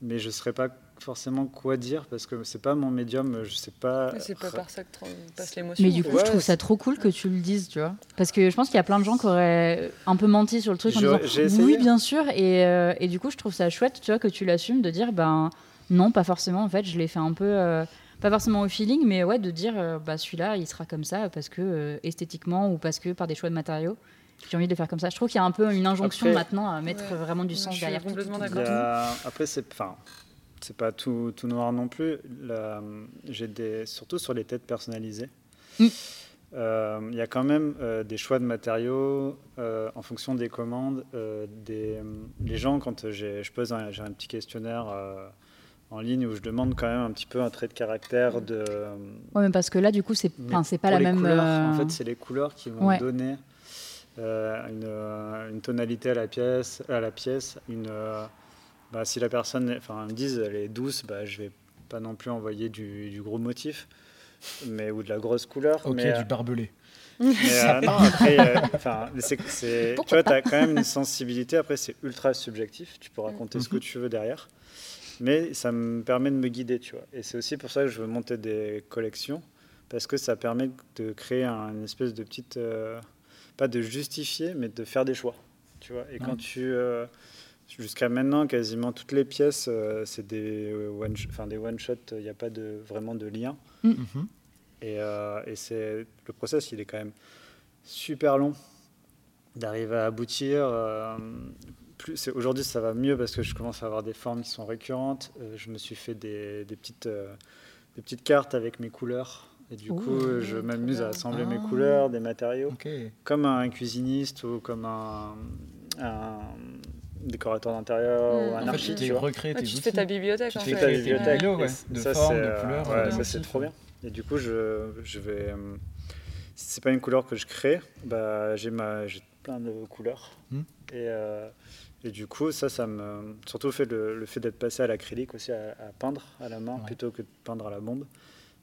mais je ne saurais pas forcément quoi dire parce que c'est pas mon médium, je sais pas. C'est pas par ça que passe l'émotion. Mais du coup, je trouve ça trop cool que tu le dises, tu vois. Parce que je pense qu'il y a plein de gens qui auraient un peu menti sur le truc en disant oui, bien sûr. Et, euh, et, du coup, je trouve ça chouette, tu vois, que tu l'assumes de dire ben non, pas forcément. En fait, je l'ai fait un peu. Euh, pas forcément au feeling, mais ouais, de dire euh, bah celui-là, il sera comme ça parce que esthétiquement ou parce que par des choix de matériaux j'ai envie de faire comme ça. Je trouve qu'il y a un peu une injonction maintenant à mettre vraiment du sens derrière. Je suis complètement d'accord. Après, c'est, enfin, c'est pas tout, tout, noir non plus. j'ai des, surtout sur les têtes personnalisées. Mm. Euh, il y a quand même euh, des choix de matériaux euh, en fonction des commandes. des, les gens, quand je pose un, j'ai un petit questionnaire en ligne où je demande quand même un petit peu un trait de caractère de. Ouais, mais parce que là, du coup, c'est, pas la même. en fait, c'est les couleurs qui vont donner une, une, tonalité à la pièce, à la pièce, une bah, si la personne enfin, me dise elle est douce, bah, je vais pas non plus envoyer du, gros motif mais, ou de la grosse couleur. Ok, mais, du barbelé. Mais, <laughs> euh, non, après, euh, c'est, tu vois, tu as quand même une sensibilité. Après, c'est ultra subjectif. Tu peux raconter ce que mhm. tu veux derrière. Mais ça me permet de me guider, tu vois. Et c'est aussi pour ça que je veux monter des collections, parce que ça permet de créer une espèce de petite. Euh, pas de justifier, mais de faire des choix. Tu vois. Et quand tu. Jusqu'à maintenant, quasiment toutes les pièces, euh, c'est des euh, one, enfin des one shot. Il n'y a pas de vraiment de lien. Mm. Mhm. Et, euh, et c'est le process, il est quand même super long d'arriver à aboutir. plus aujourd'hui, ça va mieux parce que je commence à avoir des formes qui sont récurrentes. je me suis fait des, des petites des petites cartes avec mes couleurs. Et du coup, je m'amuse à assembler mes ah. couleurs, des matériaux, comme un cuisiniste ou comme un, un décorateur d'intérieur ou un architecte. Tu recrées tes tu fais ta bibliothèque. Tu en fais ta bibliothèque. de ça, formes, de couleurs. Ouais, ça, c'est trop bien. Et du coup, je, je vais. Euh, si c'est pas une couleur que je crée, bah, j'ai plein de couleurs. Hmm. Et, euh, et, du coup, ça, ça me. Surtout fait le, le fait d'être passé à l'acrylique aussi, à, peindre à la main plutôt que de peindre à la bombe.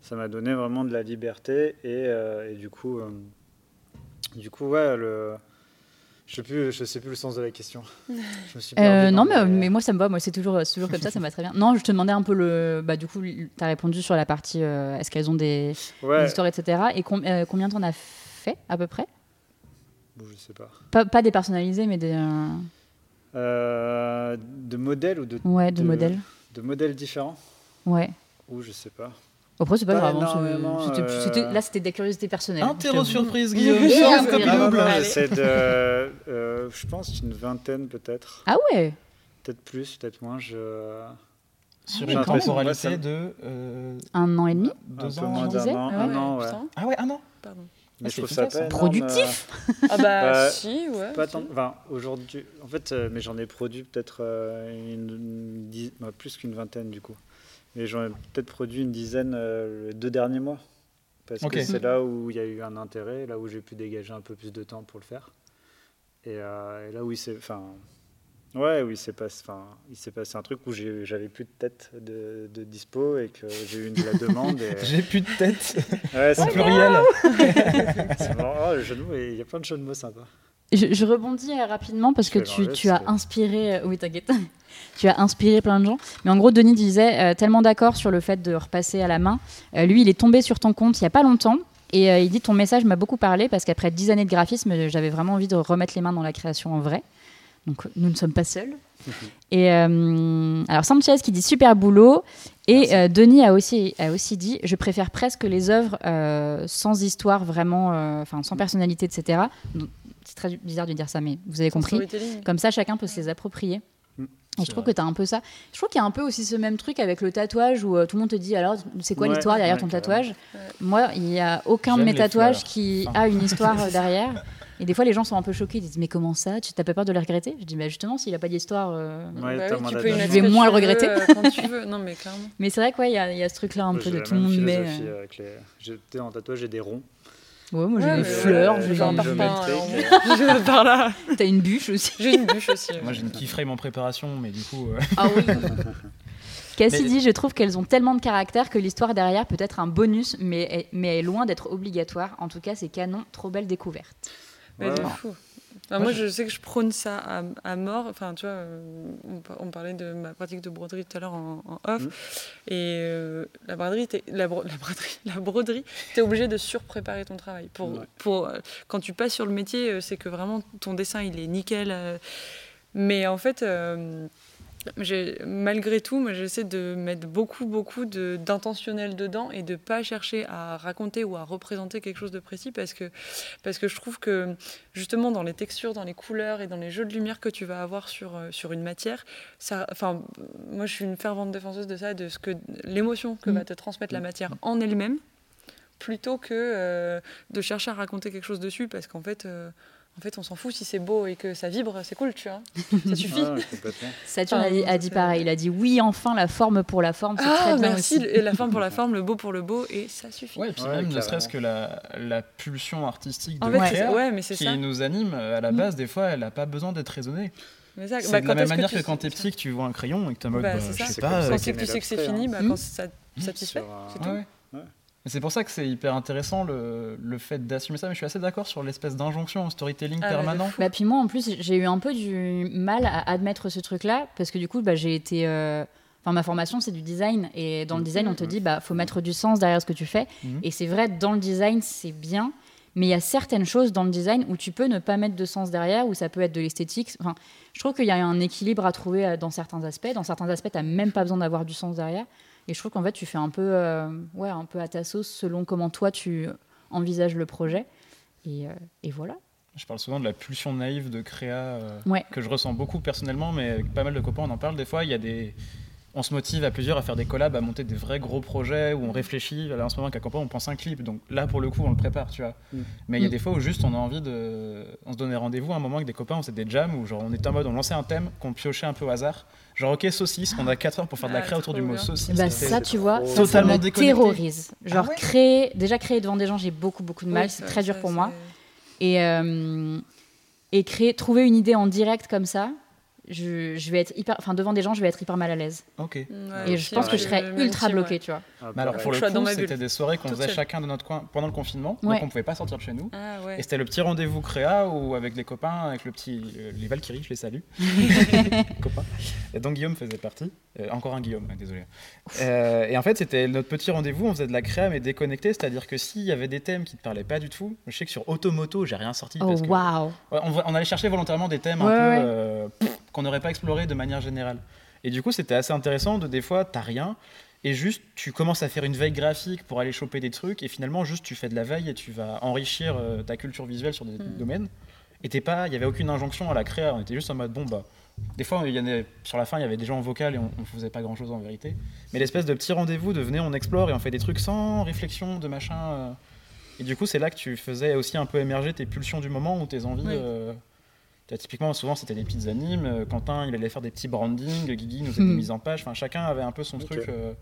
Ça m'a donné vraiment de la liberté. Et, euh, et du coup, du coup, ouais, le je sais plus, je sais plus le sens de la question. <laughs> Euh, non, mais, mais, moi ça me va. Moi c'est toujours, toujours comme ça, ça me va très bien. Non, je te demandais un peu le. Bah du coup, tu as répondu sur la partie. Euh, est-ce qu'elles ont des, histoires, etc. Et euh, combien t'en as fait à peu près? Bon, Je sais pas. pas. Pas, des personnalisés, mais des. de modèles ou de. Ouais, de, de modèles. De modèles différents? Ouais. Ou je sais pas. Après, c'est pas, grave. Hein, euh, là, c'était des curiosités personnelles. Interro surprise, Guillaume. <laughs> C'est de, <laughs> euh, je pense, une vingtaine peut-être. Ah ouais Peut-être plus, peut-être moins. Je... Sur une temporalité de. Euh, un an et demi Deux ans, un, an, ah un an, ouais. Ah ouais, un an Pardon. Mais ah, je trouve ça pas productif. ah bah, <laughs> bah, si, ouais. Pas tant, enfin, aujourd'hui, en fait, mais j'en ai produit peut-être une, bah, plus qu'une vingtaine du coup. Mais j'en ai peut-être produit une dizaine euh, les deux derniers mois. Parce que c'est là où il y a eu un intérêt, là où j'ai pu dégager un peu plus de temps pour le faire. Et, euh, là où il s'est. Enfin. Ouais, oui, c'est passé, enfin, il s'est passé un truc où j'avais plus de tête de, dispo et que j'ai eu de la demande. <laughs> j'ai plus de tête. <laughs> Ouais, c'est pluriel. <laughs> c'est marrant, oh, le jeu de mots, il y a plein de jeux de mots sympas. Je, rebondis euh, rapidement parce que tu, tu as inspiré. Oui, t'inquiète tu as inspiré plein de gens. Mais en gros, Denis disait euh, tellement d'accord sur le fait de repasser à la main. Euh, lui, il est tombé sur ton compte il n'y a pas longtemps. Et euh, il dit ton message m'a beaucoup parlé parce qu'après dix années de graphisme, j'avais vraiment envie de remettre les mains dans la création en vrai. Donc nous ne sommes pas seuls. <laughs> et alors Sanchez qui dit super boulot. Et Denis a aussi, a aussi dit je préfère presque les œuvres sans histoire vraiment, enfin sans personnalité, etc. C'est très bizarre de dire ça, mais vous avez compris. Comme ça, chacun peut se les approprier. Et je trouve que tu as un peu ça. Je trouve qu'il y a un peu aussi ce même truc avec le tatouage où euh, tout le monde te dit alors c'est quoi l'histoire derrière ton tatouage Moi, il n'y a aucun de mes tatouages qui a une histoire euh, <laughs> derrière. Et des fois, les gens sont un peu choqués. Ils disent Mais comment ça? Tu n'as pas peur de le regretter? Je dis Mais justement, s'il n'a pas d'histoire, euh, bah tu peux je vais moins le regretter. quand tu veux. Non, mais clairement. <laughs> Mais c'est vrai qu'il y, y, a ce truc-là un peu de tout le monde met. Les... J'étais en tatouage, j'ai des ronds. Ouais, moi j'ai des fleurs, j'ai un parfum. par là. T'as une bûche aussi. J'ai une bûche aussi. Moi j'ai une keyframe en préparation, mais du coup. Euh, ah oui. <laughs> Cassie dit Je trouve qu'elles ont tellement de caractère que l'histoire derrière peut être un bonus, mais est, mais est loin d'être obligatoire. En tout cas, c'est canon, trop belle découverte. De fou. Moi, je... sais que je prône ça à, mort. Enfin, tu vois, euh, on, parlait de ma pratique de broderie tout à l'heure en, off. Mm. Et euh, la broderie, <laughs> la, broderie, la broderie, t'es obligé de surpréparer ton travail. Pour, pour, quand tu passes sur le métier, c'est que vraiment ton dessin, il est nickel. mais en fait malgré tout, moi j'essaie de mettre beaucoup, beaucoup d'intentionnel dedans et de pas chercher à raconter ou à représenter quelque chose de précis parce que, parce que je trouve que justement dans les textures, dans les couleurs et dans les jeux de lumière que tu vas avoir sur, euh, sur une matière, ça, enfin, moi je suis une fervente défenseuse de ça, de ce que l'émotion que mm. va te transmettre la matière en elle-même plutôt que euh, de chercher à raconter quelque chose dessus parce qu'en fait. Euh, en fait, on s'en fout si c'est beau et que ça vibre, c'est cool, tu vois. <laughs> Ça suffit. Saturne a, dit, pareil. Il a dit oui, enfin, la forme pour la forme, c'est ah, très bien merci. Et la forme pour la <laughs> forme, le beau pour le beau, et ça suffit. Ouais, et puis même, ne serait-ce que la, la, pulsion artistique de en qui nous anime à la mm. base, des fois, elle n'a pas besoin d'être raisonnée. C'est bah, de la même manière que, quand tu es petit, que tu vois un crayon et que tu es en mode, bah, bah, je sais pas. Quand tu sais que c'est fini, bah, quand ça te satisfait, c'est tout. C'est pour ça que c'est hyper intéressant le, le fait d'assumer ça, mais je suis assez d'accord sur l'espèce d'injonction au storytelling ah permanent. Bah, puis moi, en plus, j'ai eu un peu du mal à admettre ce truc-là, parce que du coup, bah, j'ai été. Euh, enfin, ma formation, c'est du design, et dans le design, on te dit, bah, faut mettre du sens derrière ce que tu fais. Mhm. Et c'est vrai, dans le design, c'est bien, mais il y a certaines choses dans le design où tu peux ne pas mettre de sens derrière, où ça peut être de l'esthétique. Enfin, je trouve qu'il y a un équilibre à trouver euh, dans certains aspects. Dans certains aspects, tu n'as même pas besoin d'avoir du sens derrière. Et je trouve qu'en fait, tu fais un peu, euh, ouais, un peu à ta sauce selon comment toi tu envisages le projet. Et, euh, et voilà. Je parle souvent de la pulsion naïve de créa euh, que je ressens beaucoup personnellement, mais pas mal de copains, on en parle des fois. Il y a des, on se motive à plusieurs à faire des collabs, à monter des vrais gros projets où on réfléchit. Là, en ce moment, qu'à Campan, on pense un clip. Donc là, pour le coup, on le prépare, tu vois. Mm. Mais il y a mm. des fois où juste on a envie de. On se donnait rendez-vous à un moment avec des copains, on faisait des jams où genre on était en mode, on lançait un thème qu'on piochait un peu au hasard. Genre, ok, saucisse, on a 4 heures pour faire de la ah, créa autour du mot saucisse. Bah, ça, tu vois, ça, me terrorise. Genre, ah créer, déjà créer devant des gens, j'ai beaucoup, beaucoup de mal. c'est très dur pour moi. Et, euh, et créer, trouver une idée en direct comme ça, je, vais être hyper, enfin devant des gens, je vais être hyper mal à l'aise. Ok. et je pense que je serais ultra bloqué, tu vois. Ah, mais alors pour le coup, c'était des soirées qu'on faisait chacun de notre coin pendant le confinement, donc on pouvait pas sortir de chez nous. Ah, et c'était le petit rendez-vous créa ou avec des copains, avec le petit, euh, les Valkyries, je les salue. <laughs> <laughs> copains. Et donc Guillaume faisait partie. Euh, encore un Guillaume, désolé. Euh, et en fait, c'était notre petit rendez-vous. On faisait de la créa mais déconnecté, c'est-à-dire que s'il y avait des thèmes qui te parlaient pas du tout, je sais que sur Automoto, j'ai rien sorti. Oh, wow. on, allait chercher volontairement des thèmes un peu qu'on n'aurait pas exploré de manière générale. Et du coup, c'était assez intéressant de des fois, t'as rien, et juste tu commences à faire une veille graphique pour aller choper des trucs, et finalement, juste tu fais de la veille et tu vas enrichir euh, ta culture visuelle sur des hmm. domaines. Et t'es pas, il y avait aucune injonction à la créer, on était juste en mode bon bah. Des fois, il y en a, sur la fin, il y avait des gens en vocal et on, ne faisait pas grand chose en vérité. Mais l'espèce de petit rendez-vous de venez, on explore et on fait des trucs sans réflexion de machin. Euh. Et du coup, c'est là que tu faisais aussi un peu émerger tes pulsions du moment ou tes envies. Euh, typiquement, souvent, c'était des petites animes. Euh, Quentin, il allait faire des petits brandings. Guigui nous faisait des hmm. mises en page. Enfin, chacun avait un peu son truc. Euh,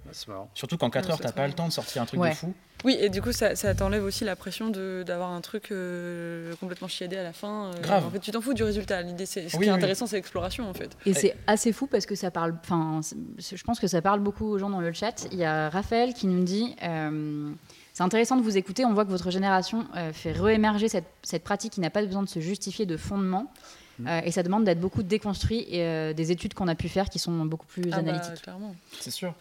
surtout qu'en 4 heures, t'as pas le temps de sortir un truc de fou. Oui, et du coup, ça, t'enlève aussi la pression d'avoir un truc euh, complètement chiadé à la fin. Grave. En fait, tu t'en fous du résultat. L'idée, ce qui est intéressant, c'est l'exploration, en fait. Et c'est assez fou parce que ça parle. Enfin, je pense que ça parle beaucoup aux gens dans le chat. Il y a Raphaël qui nous dit. C'est intéressant de vous écouter. On voit que votre génération euh, fait réémerger cette, cette, pratique qui n'a pas besoin de se justifier de fondement. Mm. Euh, et ça demande d'être beaucoup déconstruit et euh, des études qu'on a pu faire qui sont beaucoup plus ah bah, analytiques. c'est sûr.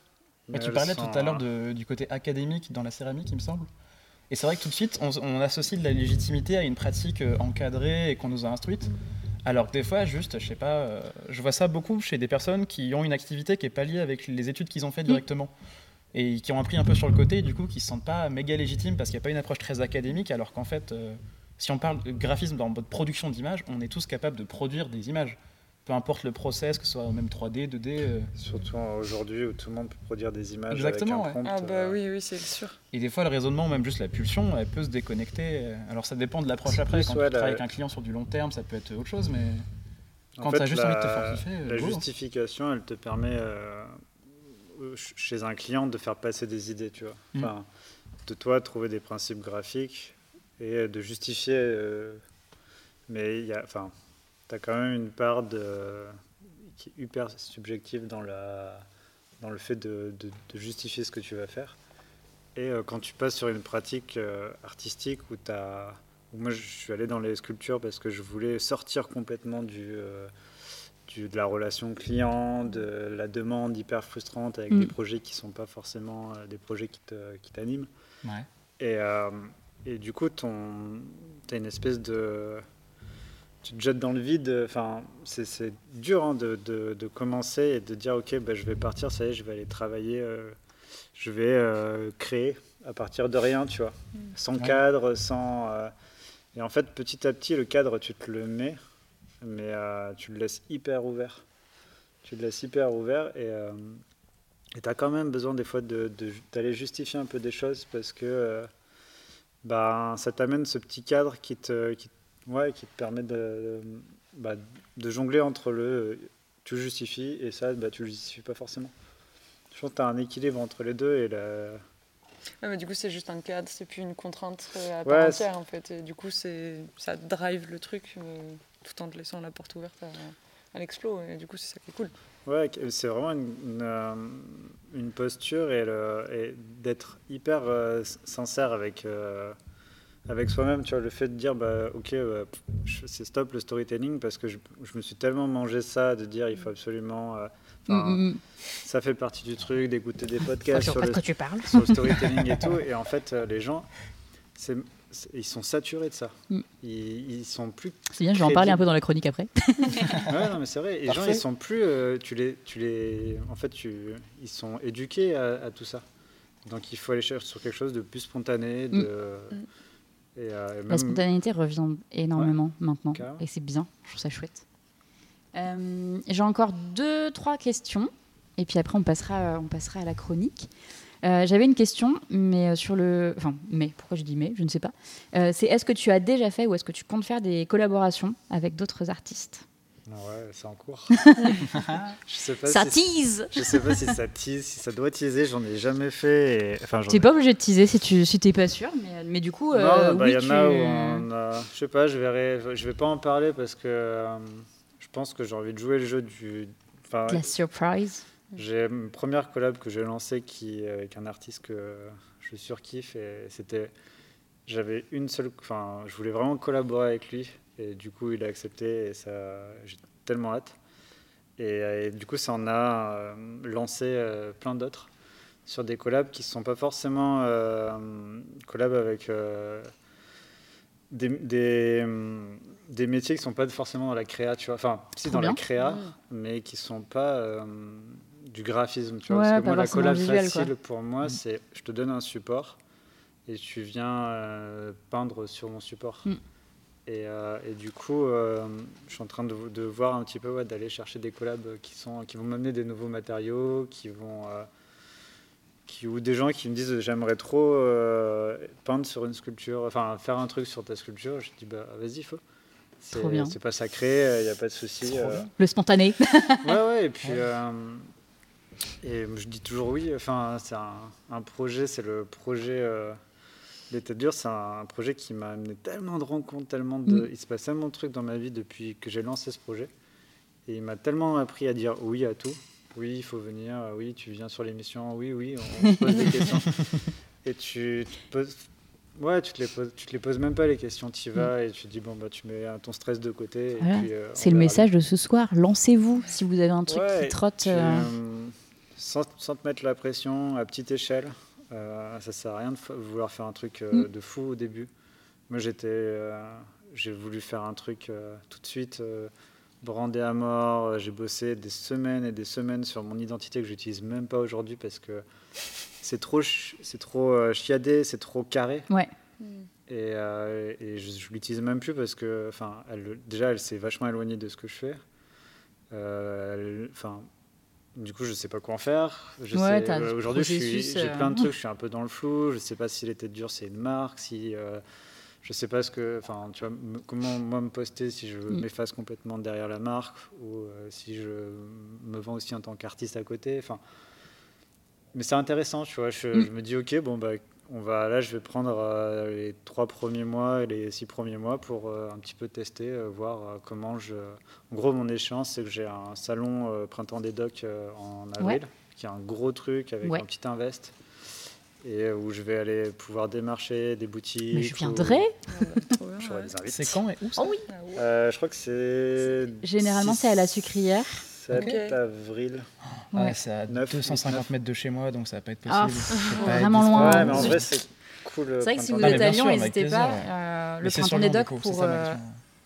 Tu parlais tout à l'heure du côté académique dans la céramique, il me semble. Et c'est vrai que tout de suite, on, associe de la légitimité à une pratique encadrée et qu'on nous a instruite. Alors que des fois, juste, je sais pas, je vois ça beaucoup chez des personnes qui ont une activité qui est pas liée avec les études qu'ils ont fait mm. directement et qui ont appris un peu sur le côté, et du coup, qui se sentent pas méga légitimes parce qu'il n'y a pas une approche très académique, alors qu'en fait, euh, si on parle de graphisme dans votre production d'images, on est tous capables de produire des images. Peu importe le process, que ce soit même 3D, 2D. Euh. Surtout aujourd'hui où tout le monde peut produire des images. Exactement. Avec un ah bah euh. oui, oui, c'est sûr. Et des fois, le raisonnement, même juste la pulsion, elle peut se déconnecter. Alors ça dépend de l'approche après. Quand tu travailles avec un client sur du long terme, ça peut être autre chose, mais quand tu as juste envie de te faire kiffer. La justification, elle te permet chez un client de faire passer des idées, tu vois. Mm. Enfin, de toi trouver des principes graphiques et de justifier. Euh, mais il y a, enfin, tu as quand même une part de, qui est hyper subjective dans, la, dans le fait de, de, justifier ce que tu vas faire. Et euh, quand tu passes sur une pratique euh, artistique où tu as moi, je suis allé dans les sculptures parce que je voulais sortir complètement du, de la relation client, de la demande hyper frustrante avec des mm. projets qui ne sont pas forcément des projets qui t'animent. Ouais. Et, et, du coup, tu as une espèce de tu te jettes dans le vide. Enfin, c'est dur hein, de, de, commencer et de dire ok, bah, je vais partir, ça y est, je vais aller travailler, euh, je vais euh, créer à partir de rien, tu vois, mm. sans cadre, sans. Euh, et en fait, petit à petit, le cadre, tu te le mets, mais tu le laisses hyper ouvert. Tu le laisses hyper ouvert et tu as quand même besoin des fois d'aller justifier un peu des choses parce que bah, ça t'amène ce petit cadre qui te, qui te Ouais, qui te permet de, bah, de jongler entre le tu justifies et ça, bah, tu le justifies pas forcément. Je pense que tu as un équilibre entre les deux et la... Ouais, mais du coup, c'est juste un cadre, c'est plus une contrainte euh, à part entière en fait. Et du coup, ça drive le truc euh, tout en te laissant la porte ouverte à, à l'explo. Et du coup, c'est ça qui est cool. Ouais, c'est vraiment une, une, euh, une posture et, et d'être hyper sincère avec avec soi-même, tu vois, le fait de dire, bah, ok, bah, c'est stop le storytelling parce que je, je, me suis tellement mangé ça de dire, il faut absolument. Euh, mm, mm, mm. Ça fait partie du truc d'écouter des podcasts sur le, tu parles. sur le, storytelling et tout. Et en fait, euh, les gens, ils sont saturés de ça. Ils, ils sont plus. C'est bien, je vais en parler un peu dans la chronique après. <laughs> ouais, non, mais c'est vrai. Les gens, ils sont plus. Euh, tu les, tu les, en fait, tu, ils sont éduqués à, à, tout ça. Donc, il faut aller chercher sur quelque chose de plus spontané, de. Euh, la spontanéité revient énormément maintenant. Et c'est bien, je trouve ça chouette. Euh, j'ai encore deux, trois questions. Et puis après, on passera, on passera à la chronique. Euh, j'avais une question, mais sur le. Enfin, mais, pourquoi je dis mais Je ne sais pas. c'est est-ce que tu as déjà fait ou est-ce que tu comptes faire des collaborations avec d'autres artistes? Ouais, c'est en cours. <laughs> je sais pas ça tease Je sais pas si ça tease, si ça doit teaser, j'en ai jamais fait. Et... Enfin, tu n'es pas obligé de teaser si tu si t'es pas sûr, mais, mais du coup. Euh, bah, il y en a où on a. Je sais pas, je verrai. Je vais pas en parler parce que euh, je pense que j'ai envie de jouer le jeu du. Enfin, la surprise. J'ai une première collab que j'ai lancée qui, avec un artiste que je surkiffe et c'était. J'avais une seule. Enfin, je voulais vraiment collaborer avec lui et du coup, il a accepté et ça, j'ai tellement hâte. Et, du coup, ça en a euh, lancé euh, plein d'autres sur des collabs qui ne sont pas forcément euh, collabs avec des, des, des, métiers qui ne sont pas forcément dans la créa, tu vois. Enfin, si dans la créa, mais qui ne sont pas du graphisme, tu vois. Parce que moi, la collab facile pour moi, mm. c'est je te donne un support et tu viens peindre sur mon support. Euh, et, du coup, euh, je suis en train de, de, voir un petit peu, ouais, d'aller chercher des collabs qui, sont, qui vont m'amener des nouveaux matériaux, qui vont, euh, qui, ou des gens qui me disent j'aimerais trop peindre sur une sculpture, enfin faire un truc sur ta sculpture. Je dis bah vas-y, faut. C'est pas sacré, il n'y a pas de souci. Le spontané. <laughs> ouais, ouais, et puis. et je dis toujours oui. Enfin, c'est un, un, projet, c'est le projet L'état dur, c'est un projet qui m'a amené tellement de rencontres, tellement de. Mm. Il se passe tellement de trucs dans ma vie depuis que j'ai lancé ce projet. Et il m'a tellement appris à dire oui à tout. Oui, il faut venir. Oui, tu viens sur l'émission. Oui, oui, on, pose des <laughs> questions. Et tu, te poses. Ouais, tu te, les poses, tu te les poses même pas les questions, tu y vas mm. et tu te dis bon bah tu mets ton stress de côté. Euh, c'est le message de ce soir. Lancez-vous si vous avez un truc qui trotte. Euh. Euh, sans, sans, te mettre la pression à petite échelle. Euh, ça sert à rien de vouloir faire un truc euh, mm. de fou au début. Moi, j'étais, euh, j'ai voulu faire un truc tout de suite brandé à mort. J'ai bossé des semaines et des semaines sur mon identité que j'utilise même pas aujourd'hui parce que c'est trop, c'est trop chiadé, c'est trop carré. Ouais. Et, et, je, je l'utilise même plus parce que, enfin, déjà, elle s'est vachement éloignée de ce que je fais. Enfin, du coup, je sais pas quoi en faire. Euh, aujourd'hui, j'ai plein de euh, trucs, <laughs> je suis un peu dans le flou. Je sais pas si les têtes dures, c'est une marque, si euh, je sais pas ce que, enfin, tu vois, comment moi me poster si je mm. m'efface complètement derrière la marque ou si je me vends aussi en tant qu'artiste à côté. Enfin, mais c'est intéressant, tu vois. Je, mm. je, me dis, ok, bon bah, on va, là, je vais prendre euh, les trois premiers mois et les six premiers mois pour euh, un petit peu tester, euh, voir comment je. En gros, mon échéance, c'est que j'ai un salon Printemps des Docs en avril, qui est un gros truc avec un petit invest. et où je vais aller pouvoir démarcher des boutiques. Mais je viendrai. <laughs> C'est quand et où ça? Oh oui. Euh, je crois que c'est. Généralement, c'est à la sucrière. 7 avril. Ouais. c'est à 250 mètres de chez moi, donc ça va pas être possible. Ah, vraiment loin. Ouais, mais en vrai, c'est cool. C'est vrai que si vous êtes à Lyon, n'hésitez pas. Euh, le printemps des docks pour.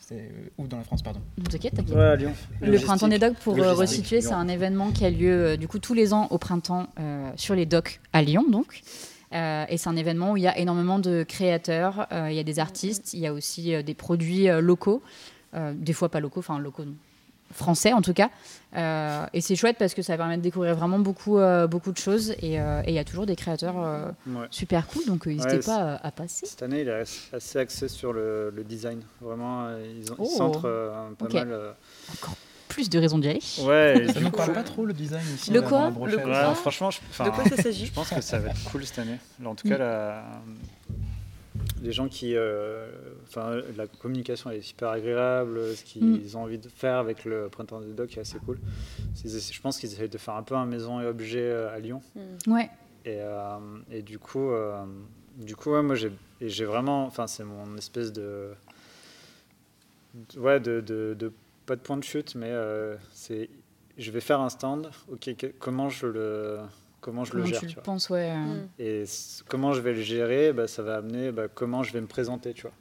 C'est euh, où dans la France, pardon T'inquiète, t'inquiète. Ouais, à Lyon. Le printemps des docks, pour resituer, c'est un événement qui a lieu du coup tous les ans au printemps sur les docks à Lyon, donc. Euh, et c'est un événement où il y a énormément de créateurs, euh, il y a des artistes, il y a aussi euh, des produits locaux, des fois pas locaux, enfin locaux français en tout cas. et c'est chouette parce que ça permet de découvrir vraiment beaucoup, beaucoup de choses et il y a toujours des créateurs super cool, donc n'hésitez pas à, passer. Cette année, il est assez axé sur le, design. Vraiment, ils, ont, oh. centrent pas mal. Encore plus de raisons d'y aller. Ouais, <laughs> ça ne parle pas trop le design ici. Le quoi, le quoi Franchement, je, de quoi ça s'agit <laughs> Je pense que ça va être cool cette année. En tout cas, la, les gens qui, euh, enfin, la communication est super agréable. Ce qu'ils mm. ont envie de faire avec le printemps des docs est assez cool. Je pense qu'ils essayent de faire un peu un maison et objet euh, à Lyon. Mm. Ouais. Et, euh, et, du coup, du coup, ouais, moi j'ai vraiment, enfin, c'est mon espèce de, ouais, de, de, de pas de point de chute, mais c'est je vais faire un stand. Ok, comment je le comment je le gère tu, penses, ouais. Euh. Mm. Et comment je vais le gérer, bah, ça va amener bah, comment je vais me présenter, tu vois.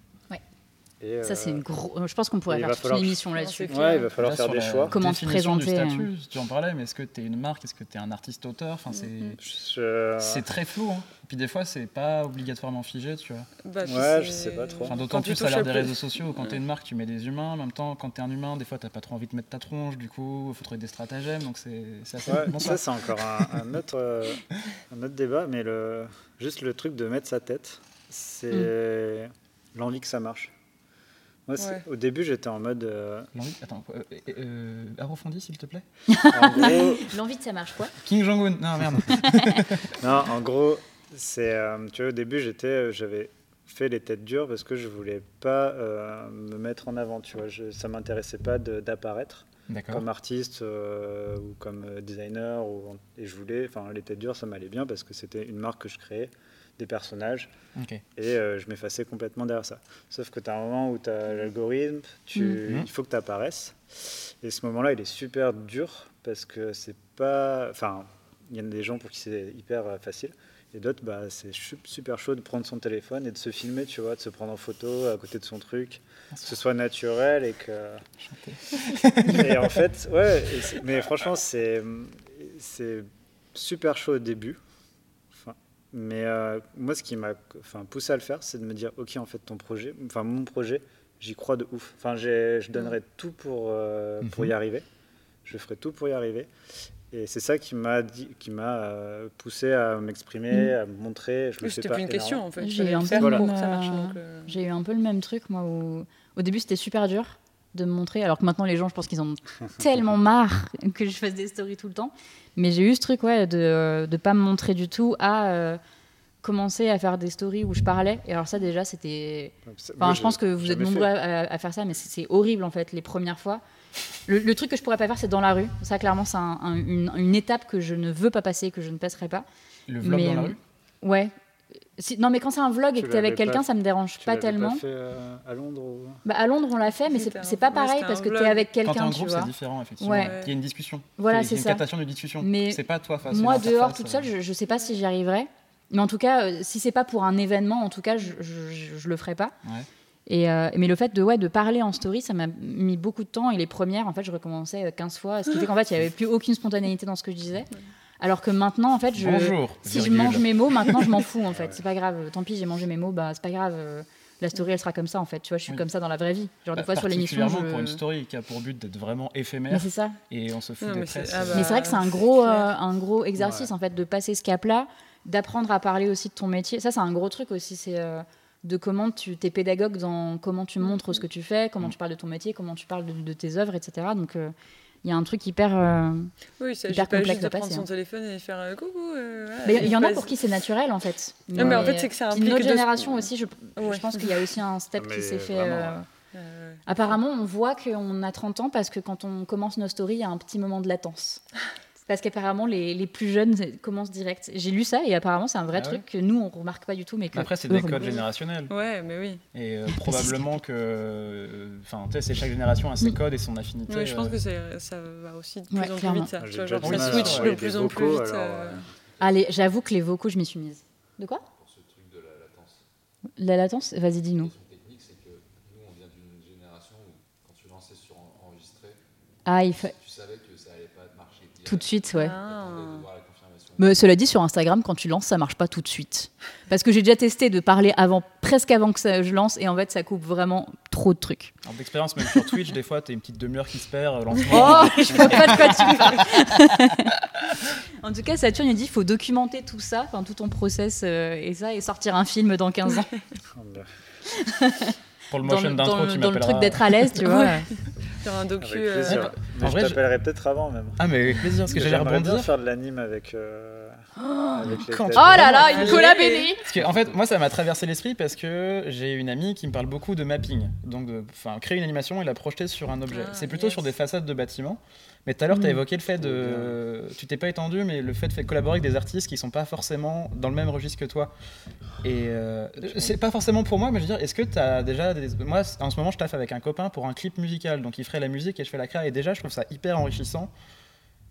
Ça, c'est une grosse. Je pense qu'on pourrait faire toute une émission là-dessus. Ouais, il va falloir faire des choix. Comment te présenter statut, Tu en parlais, mais est-ce que tu es une marque? Est-ce que tu es un artiste-auteur enfin, mm-hmm. C'est très flou. Hein. Puis des fois, c'est pas obligatoirement figé, tu vois. Bah, ouais, je sais pas trop. D'autant plus à l'ère des réseaux sociaux, quand tu es une marque, tu mets des humains. En même temps, quand tu es un humain, des fois, tu pas trop envie de mettre ta tronche, du coup, il faut trouver des stratagèmes. Donc c'est assez ouais, Ça, c'est encore un, autre, euh, un autre débat, mais le, juste le truc de mettre sa tête, c'est mm. l'envie que ça marche. Moi, Au début, j'étais en mode. Euh... Attends, euh, euh, approfondis s'il te plaît. <laughs> <laughs> L'envie de ça marche quoi? King Jong-un. Non, merde. <laughs> non, en gros, c'est, euh, tu vois, au début, j'étais, euh, j'avais fait les têtes dures parce que je voulais pas euh, me mettre en avant. Tu vois, je, ça m'intéressait pas d'apparaître comme artiste ou comme designer. Ou, et je voulais, enfin, les têtes dures, ça m'allait bien parce que c'était une marque que je créais, des personnages, et je m'effaçais complètement derrière ça. Sauf que tu as un moment où tu as l'algorithme, tu, mm. il faut que tu apparaisses. Et ce moment-là, il est super dur parce que c'est pas, enfin, il y en a des gens pour qui c'est hyper facile. Et d'autres, bah, c'est super chaud de prendre son téléphone et de se filmer, tu vois, de se prendre en photo à côté de son truc, que ce soit naturel et que. <laughs> et en fait, ouais, mais franchement, c'est super chaud au début. Mais euh, moi, ce qui m'a poussé à le faire, c'est de me dire, ok, en fait, ton projet, enfin mon projet, j'y crois de ouf. Enfin, je donnerai tout pour, euh, pour y mhm. arriver. Je ferai tout pour y arriver. Et c'est ça qui m'a qui m'a euh, poussé à m'exprimer, mm. à me montrer. Je C'était plus une question en fait. J'ai eu, un peu le même, euh, j'ai eu un peu le même truc moi. Où... Au début c'était super dur de me montrer, alors que maintenant les gens, je pense qu'ils en ont tellement marre que je fasse des stories tout le temps. Mais j'ai eu ce truc ouais de ne pas me montrer du tout à euh, commencer à faire des stories où je parlais. Et alors ça déjà c'était. Enfin, je pense que vous êtes nombreux à, à, faire ça, mais c'est horrible en fait les premières fois. Le, truc que je pourrais pas faire, c'est dans la rue. Ça, clairement, c'est une, étape que je ne veux pas passer, que je ne passerai pas. Le vlog dans la rue? Ouais. Non, mais quand c'est un vlog et que tu es avec quelqu'un, ça me dérange pas tellement. Pas fait euh, à Londres bah, À Londres, on l'a fait, mais c'est pas pareil parce que tu es avec quelqu'un. tu vois. c'est différent, effectivement. Il y a une discussion. Voilà, c'est ça. une captation de discussion. Mais c'est pas toi face Moi, dehors, toute seule, je, je sais pas si j'y arriverai. Mais en tout cas, euh, si c'est pas pour un événement, en tout cas, je, je, je le ferai pas. Ouais. Et, euh, mais le fait de, ouais, de parler en story, ça m'a mis beaucoup de temps. Et les premières, en fait, je recommençais 15 fois. Ce qui fait qu'en fait, il n'y avait plus aucune spontanéité dans ce que je disais. Alors que maintenant, en fait, je, si je mange mes mots, maintenant, je m'en <laughs> fous, en fait. C'est pas grave. Tant pis, j'ai mangé mes mots, bah, c'est pas grave. La story, elle sera comme ça, en fait. Tu vois, je suis comme ça dans la vraie vie. Genre, des bah, fois, sur l'émission. Je... pour une story qui a pour but d'être vraiment éphémère. c'est ça. Et on se fout des mais c'est ah bah, vrai que c'est un gros, euh, un gros exercice, en fait, de passer ce cap-là, d'apprendre à parler aussi de ton métier. Ça, c'est un gros truc aussi. C'est. Euh, de comment tu es pédagogue dans comment tu montres ce que tu fais, comment mm. tu parles de ton métier, comment tu parles de, tes œuvres, etc. Donc euh, il y a un truc hyper, euh, oui, ça, hyper complexe juste à prendre son hein. téléphone et faire euh, coucou. il y, en a pour qui c'est naturel en fait. Mais, mais en fait, c'est que c'est un Notre génération aussi, je, je pense qu'il y a aussi un step qui s'est fait. Apparemment, on voit qu'on a 30 ans parce que quand on commence nos stories, il y a un petit moment de latence. <laughs> Parce qu'apparemment, les, les, plus jeunes commencent direct. J'ai lu ça et apparemment, c'est un vrai ah truc que nous, on remarque pas du tout. Mais que Après, c'est des codes générationnels. Ouais, mais oui. Et euh, <laughs> probablement que. Enfin, tu sais, c'est chaque génération a ses codes et son affinité. Ouais, je pense euh. que ça va aussi de plus en plus vite, ça. Tu vois, genre, ça switch de plus en plus vite. Euh. Allez, j'avoue que les vocaux, je m'y suis mise. De quoi? Pour ce truc de la latence. La latence? Vas-y, dis-nous. technique, c'est que nous, on vient d'une génération où, quand tu lançais sur enregistrer, ah, il fa... tu savais que ça allait pas marcher. Tout de suite, ouais. Ah. Mais cela dit, sur Instagram, quand tu lances, ça marche pas tout de suite. Parce que j'ai déjà testé de parler avant, presque avant que ça, je lance, et en fait, ça coupe vraiment trop de trucs. En d'expérience, même sur Twitch, des fois, tu as une petite demi-heure qui se perd. Euh, oh, <laughs> je vois pas de quoi tu parles. en tout cas, Saturne, il dit qu'il faut documenter tout ça, enfin, tout ton process euh, et ça, et sortir un film dans 15 ans. <laughs> Pour le motion d'intro, tu Dans le truc d'être à l'aise, tu <laughs> vois. Faire un docu. Euh... je t'appellerai peut-être avant même. Ah mais avec plaisir, parce que j'allais rebondir. faire de l'anime avec. Euh... Oh, avec les oh là là, une collab Parce que, en fait, moi, ça m'a traversé l'esprit parce que j'ai une amie qui me parle beaucoup de mapping. Donc, enfin, créer une animation et la projeter sur un objet. Ah, c'est plutôt sur des façades de bâtiments. Mais tout à l'heure, tu as mm. évoqué le fait de. Tu t'es pas étendu, mais le fait de collaborer avec des artistes qui sont pas forcément dans le même registre que toi. Et euh, c'est pas forcément pour moi, mais je veux dire, est-ce que tu as déjà. Des... Moi, en ce moment, je taffe avec un copain pour un clip musical. Donc, il ferait la musique et je fais la créa. Et déjà, je trouve ça hyper enrichissant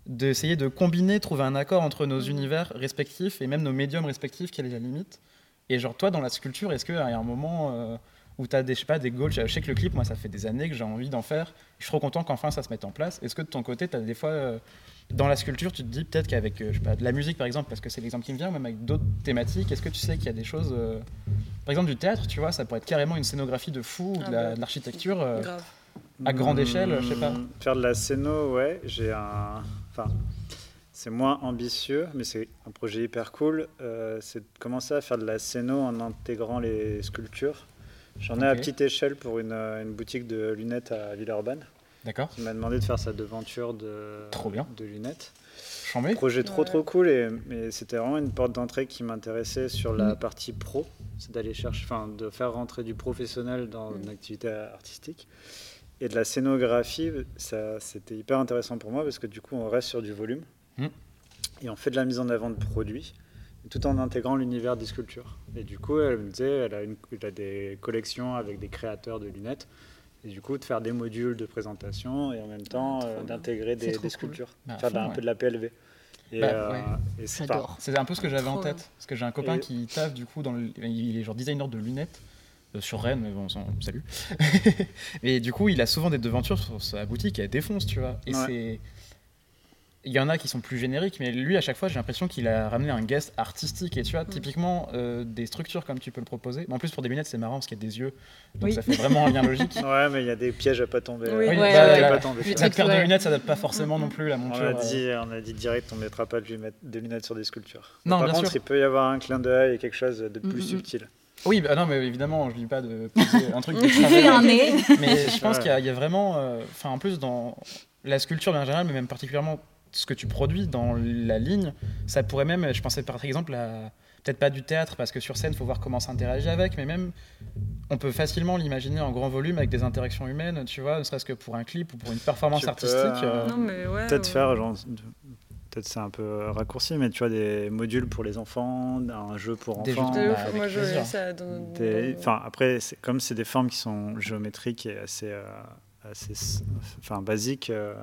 d'essayer de combiner, trouver un accord entre nos mm. univers respectifs et même nos médiums respectifs, quelle est la limite. Et genre, toi, dans la sculpture, est-ce a un moment. Euh, où tu as des, je sais pas, des goals. Je sais que le clip, moi, ça fait des années que j'ai envie d'en faire. Je suis trop content qu'enfin ça se mette en place. Est-ce que de ton côté, tu as des fois, euh, dans la sculpture, tu te dis peut-être qu'avec euh, je sais pas, de la musique, par exemple, parce que c'est l'exemple qui me vient, même avec d'autres thématiques, est-ce que tu sais qu'il y a des choses. Euh, par exemple, du théâtre, tu vois, ça pourrait être carrément une scénographie de fou, ou de ah bah, l'architecture à grande échelle, je sais pas. Hmm, faire de la scéno, ouais, j'ai un. Enfin. C'est moins ambitieux, mais c'est un projet hyper cool. c'est de commencer à faire de la scéno en intégrant les sculptures. J'en ai à petite échelle pour une, euh, une, boutique de lunettes à Villeurbanne. D'accord. Il m'a demandé de faire sa devanture de, trop bien. de lunettes. Chambé. Projet trop trop cool et mais c'était vraiment une porte d'entrée qui m'intéressait sur la mm. partie pro, c'est d'aller chercher, enfin de faire rentrer du professionnel dans mm. une activité artistique. Et de la scénographie, ça c'était hyper intéressant pour moi parce que du coup on reste sur du volume mm. et on fait de la mise en avant de produits tout en intégrant l'univers des sculptures. Et du coup, elle me disait, elle a, une, elle a des collections avec des créateurs de lunettes, et du coup, de faire des modules de présentation et en même temps ah, euh, d'intégrer des, sculptures, bah, faire un peu de la PLV. Et, bah, euh, c'est un peu ce que j'avais en tête, parce que j'ai un copain qui taffe du coup, dans il est genre designer de lunettes euh, sur Rennes, mais bon, salut. <laughs> et du coup, il a souvent des devantures sur sa boutique, elle défonce, tu vois. Et c'est il y en a qui sont plus génériques, mais lui, à chaque fois, j'ai l'impression qu'il a ramené un guest artistique. Et tu vois, mm. typiquement, euh, des structures comme tu peux le proposer. en plus, pour des lunettes, c'est marrant parce qu'il y a des yeux. Donc ça fait vraiment un lien logique. <laughs> Ouais, mais il y a des pièges à pas tomber. Oui, ouais, ouais, pas tomber. La paire de lunettes, ça date pas forcément non plus la monture. On a dit, on a dit direct, on mettra pas de lunettes sur des sculptures. Non, par bien contre, sûr. il peut y avoir un clin d'œil et quelque chose de plus mm, subtil. Oui, bah non, mais évidemment, je dis pas de poser un truc de <laughs> un nez. Mais je pense qu'il y, a vraiment, euh, enfin, en plus dans la sculpture en général, mais même particulièrement ce que tu produis dans la ligne, ça pourrait même, je pensais par exemple à peut-être pas du théâtre parce que sur scène il faut voir comment s'interagir avec, mais même on peut facilement l'imaginer en grand volume avec des interactions humaines, tu vois, ne serait-ce que pour un clip ou pour une performance artistique. Euh. peut-être faire genre peut-être c'est un peu raccourci, mais tu vois, des modules pour les enfants, un jeu pour enfants. Des jeux, moi, je ça dans, Enfin, après, comme c'est des formes qui sont géométriques et assez, euh, assez enfin, basiques, euh,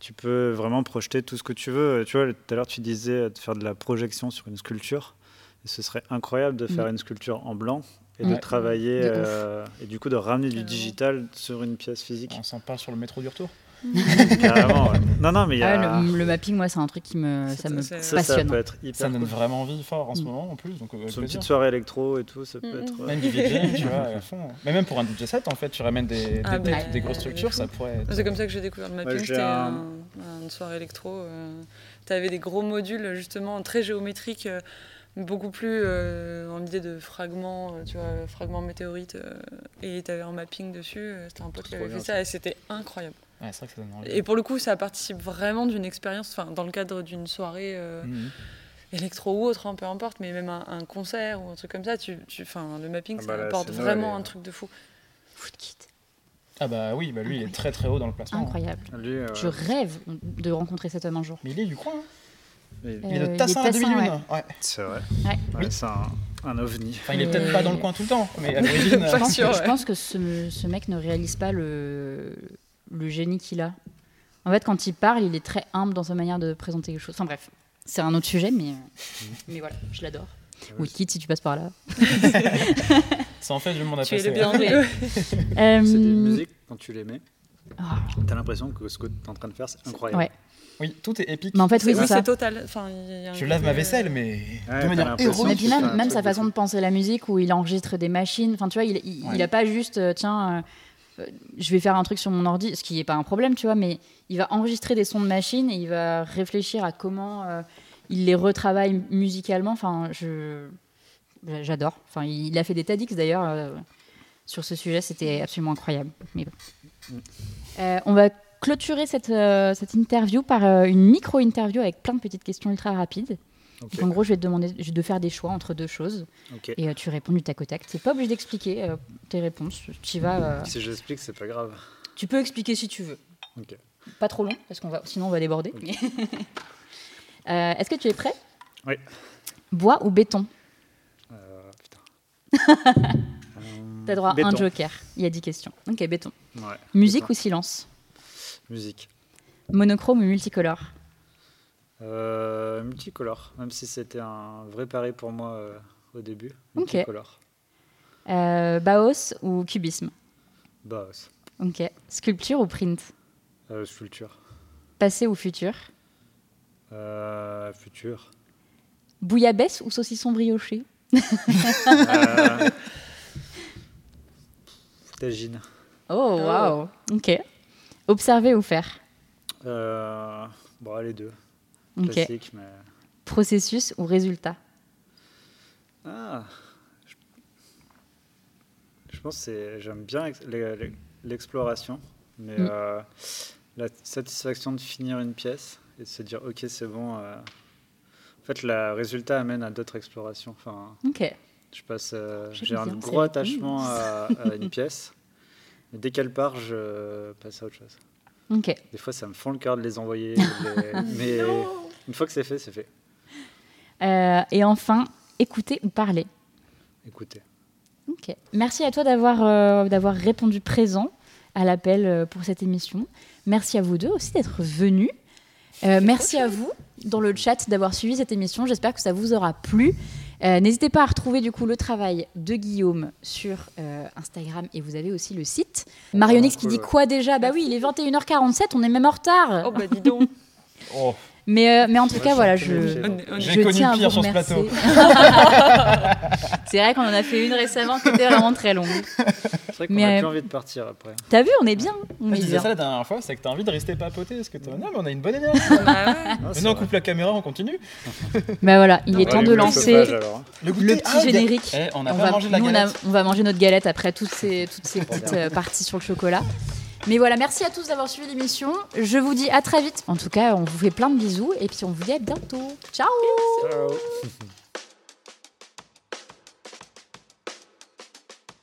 tu peux vraiment projeter tout ce que tu veux. Tu vois, tout à l'heure, tu disais de faire de la projection sur une sculpture. Et ce serait incroyable de faire mm. une sculpture en blanc et de travailler, euh, et du coup de ramener du digital sur une pièce physique. On s'en parle sur le métro du retour <laughs> Carrément, Non, non, mais y a... Ah, le, mapping, moi, c'est un truc qui me, ça, me passionne. Ça, peut être hyper ça donne vraiment envie fort en ce mm. moment, en plus. Donc, euh, sur une petite soirée électro et tout, ça peut mm, être... Même du DJ, tu vois, à fond. Mais même pour un DJ set, en fait, tu ramènes des, ah, des, des, grosses structures, ça pourrait C'est comme ça que j'ai découvert le mapping, c'était un... une soirée électro. Euh, tu avais des gros modules, justement, très géométriques, euh, beaucoup plus en idée de fragments, tu vois, fragments météorites. et tu avais un mapping dessus, c'était un pote qui avait fait ça, et c'était incroyable et pour le coup, ça participe vraiment d'une expérience, enfin, dans le cadre d'une soirée euh, mhm. électro ou autre, hein, peu importe, mais même un, concert ou un truc comme ça, tu, tu le mapping, ah ça bah apporte vraiment un truc de fou. Foot kit. Ah bah oui, bah lui il est très très haut dans le classement. Incroyable. Je rêve de rencontrer cet homme un jour. Mais il est du coin. Hein. Il est de Tassin à 2001. Ouais. C'est vrai. Ouais. c'est un, ovni. Enfin, il est peut-être pas dans le coin tout le temps, mais à l'origine. je, pense que, je pense que ce, ce, mec ne réalise pas le, le génie qu'il a. En fait, quand il parle, il est très humble dans sa manière de présenter les choses. Enfin bref, c'est un autre sujet, mais, <laughs> mais voilà, je l'adore. Ou quitte si tu passes par là. <laughs> c'est en fait le monde à tu passer. Es le <laughs> euh, c'est des musiques, quand tu les mets, ah. t'as l'impression que ce que tu es en train de faire, c'est incroyable. Ouais. Oui, tout est épique. Mais en fait, oui, c'est ça. total. Enfin, je lave ma vaisselle, mais de manière héroïque. même, même sa façon de penser la musique, où il enregistre des machines. Enfin, tu vois, il, il, a pas juste, euh, tiens, euh, je vais faire un truc sur mon ordi, ce qui n'est pas un problème, tu vois, mais il va enregistrer des sons de machine et il va réfléchir à comment euh, il les retravaille musicalement. Enfin, je j'adore. Enfin, il a fait des TEDx d'ailleurs sur ce sujet, c'était absolument incroyable. Mais on va clôturer cette, euh, cette interview par euh, une micro-interview avec plein de petites questions ultra rapides. En gros, je vais te demander de faire des choix entre deux choses. Et euh, tu réponds du tac au tac. Tu n'es pas obligé d'expliquer tes réponses. Tu vas. Si j'explique, c'est pas grave. Tu peux expliquer si tu veux. Pas trop long, parce qu'on va, sinon on va déborder. <laughs> Est-ce que tu es prêt? Oui. Bois ou béton? Putain. <laughs> T'as droit à un joker. Il y a 10 questions. Ok, béton. Musique ou silence? Musique. Monochrome ou multicolore? Euh, Multicolore, même si c'était un vrai pari pour moi euh, au début. Multicolore. Euh, Baos ou cubisme? Baos. Ok. Sculpture ou print? Euh, Sculpture. Passé ou futur? Futur. Bouillabaisse ou saucisson brioché? <laughs> Tagine. Oh, waouh. Ok. Observer ou faire? Euh, Bon, les deux. Classique, mais... Processus ou résultat Ah Je pense que j'aime bien l'exploration, mais mm. euh, la satisfaction de finir une pièce et de se dire ok c'est bon. Euh, en fait, le résultat amène à d'autres explorations. Enfin, ok. Je passe, euh, j'ai un gros attachement à, une pièce. Mais dès qu'elle part, je passe à autre chose. Des fois, ça me fend le cœur de les envoyer. <laughs> mais une fois que c'est fait, c'est fait. Euh, et enfin, écouter ou parler Écouter. Ok. Merci à toi d'avoir euh, d'avoir répondu présent à l'appel euh, pour cette émission. Merci à vous deux aussi d'être venus. merci à vous dans le chat d'avoir suivi cette émission. J'espère que ça vous aura plu. Euh, n'hésitez pas à retrouver du coup le travail de Guillaume sur euh, Instagram et vous avez aussi le site. Marionix qui dit quoi déjà? Bah oui, il est <laughs> 21h47, on est même en retard. Oh bah dis donc. oh. Mais, euh, mais en tout cas, voilà, je, je tiens à vous remercier. <laughs> c'est vrai qu'on en a fait une récemment qui était vraiment très longue. C'est vrai qu'on a plus envie de partir après. T'as vu, on est bien. On est bien. ça la dernière fois, c'est que t'as envie de rester papoter. Parce que non, mais on a une bonne énergie. Bah Maintenant, on coupe la caméra, on continue. <laughs> Bah voilà, il est temps de lancer le, petit ah, générique. Eh, on, va, manger notre galette après toutes ces, toutes ces petites euh, parties sur le chocolat. Mais voilà, merci à tous d'avoir suivi l'émission. Je vous dis à très vite. En tout cas, on vous fait plein de bisous et puis on vous dit à bientôt. Ciao. Ciao. <laughs>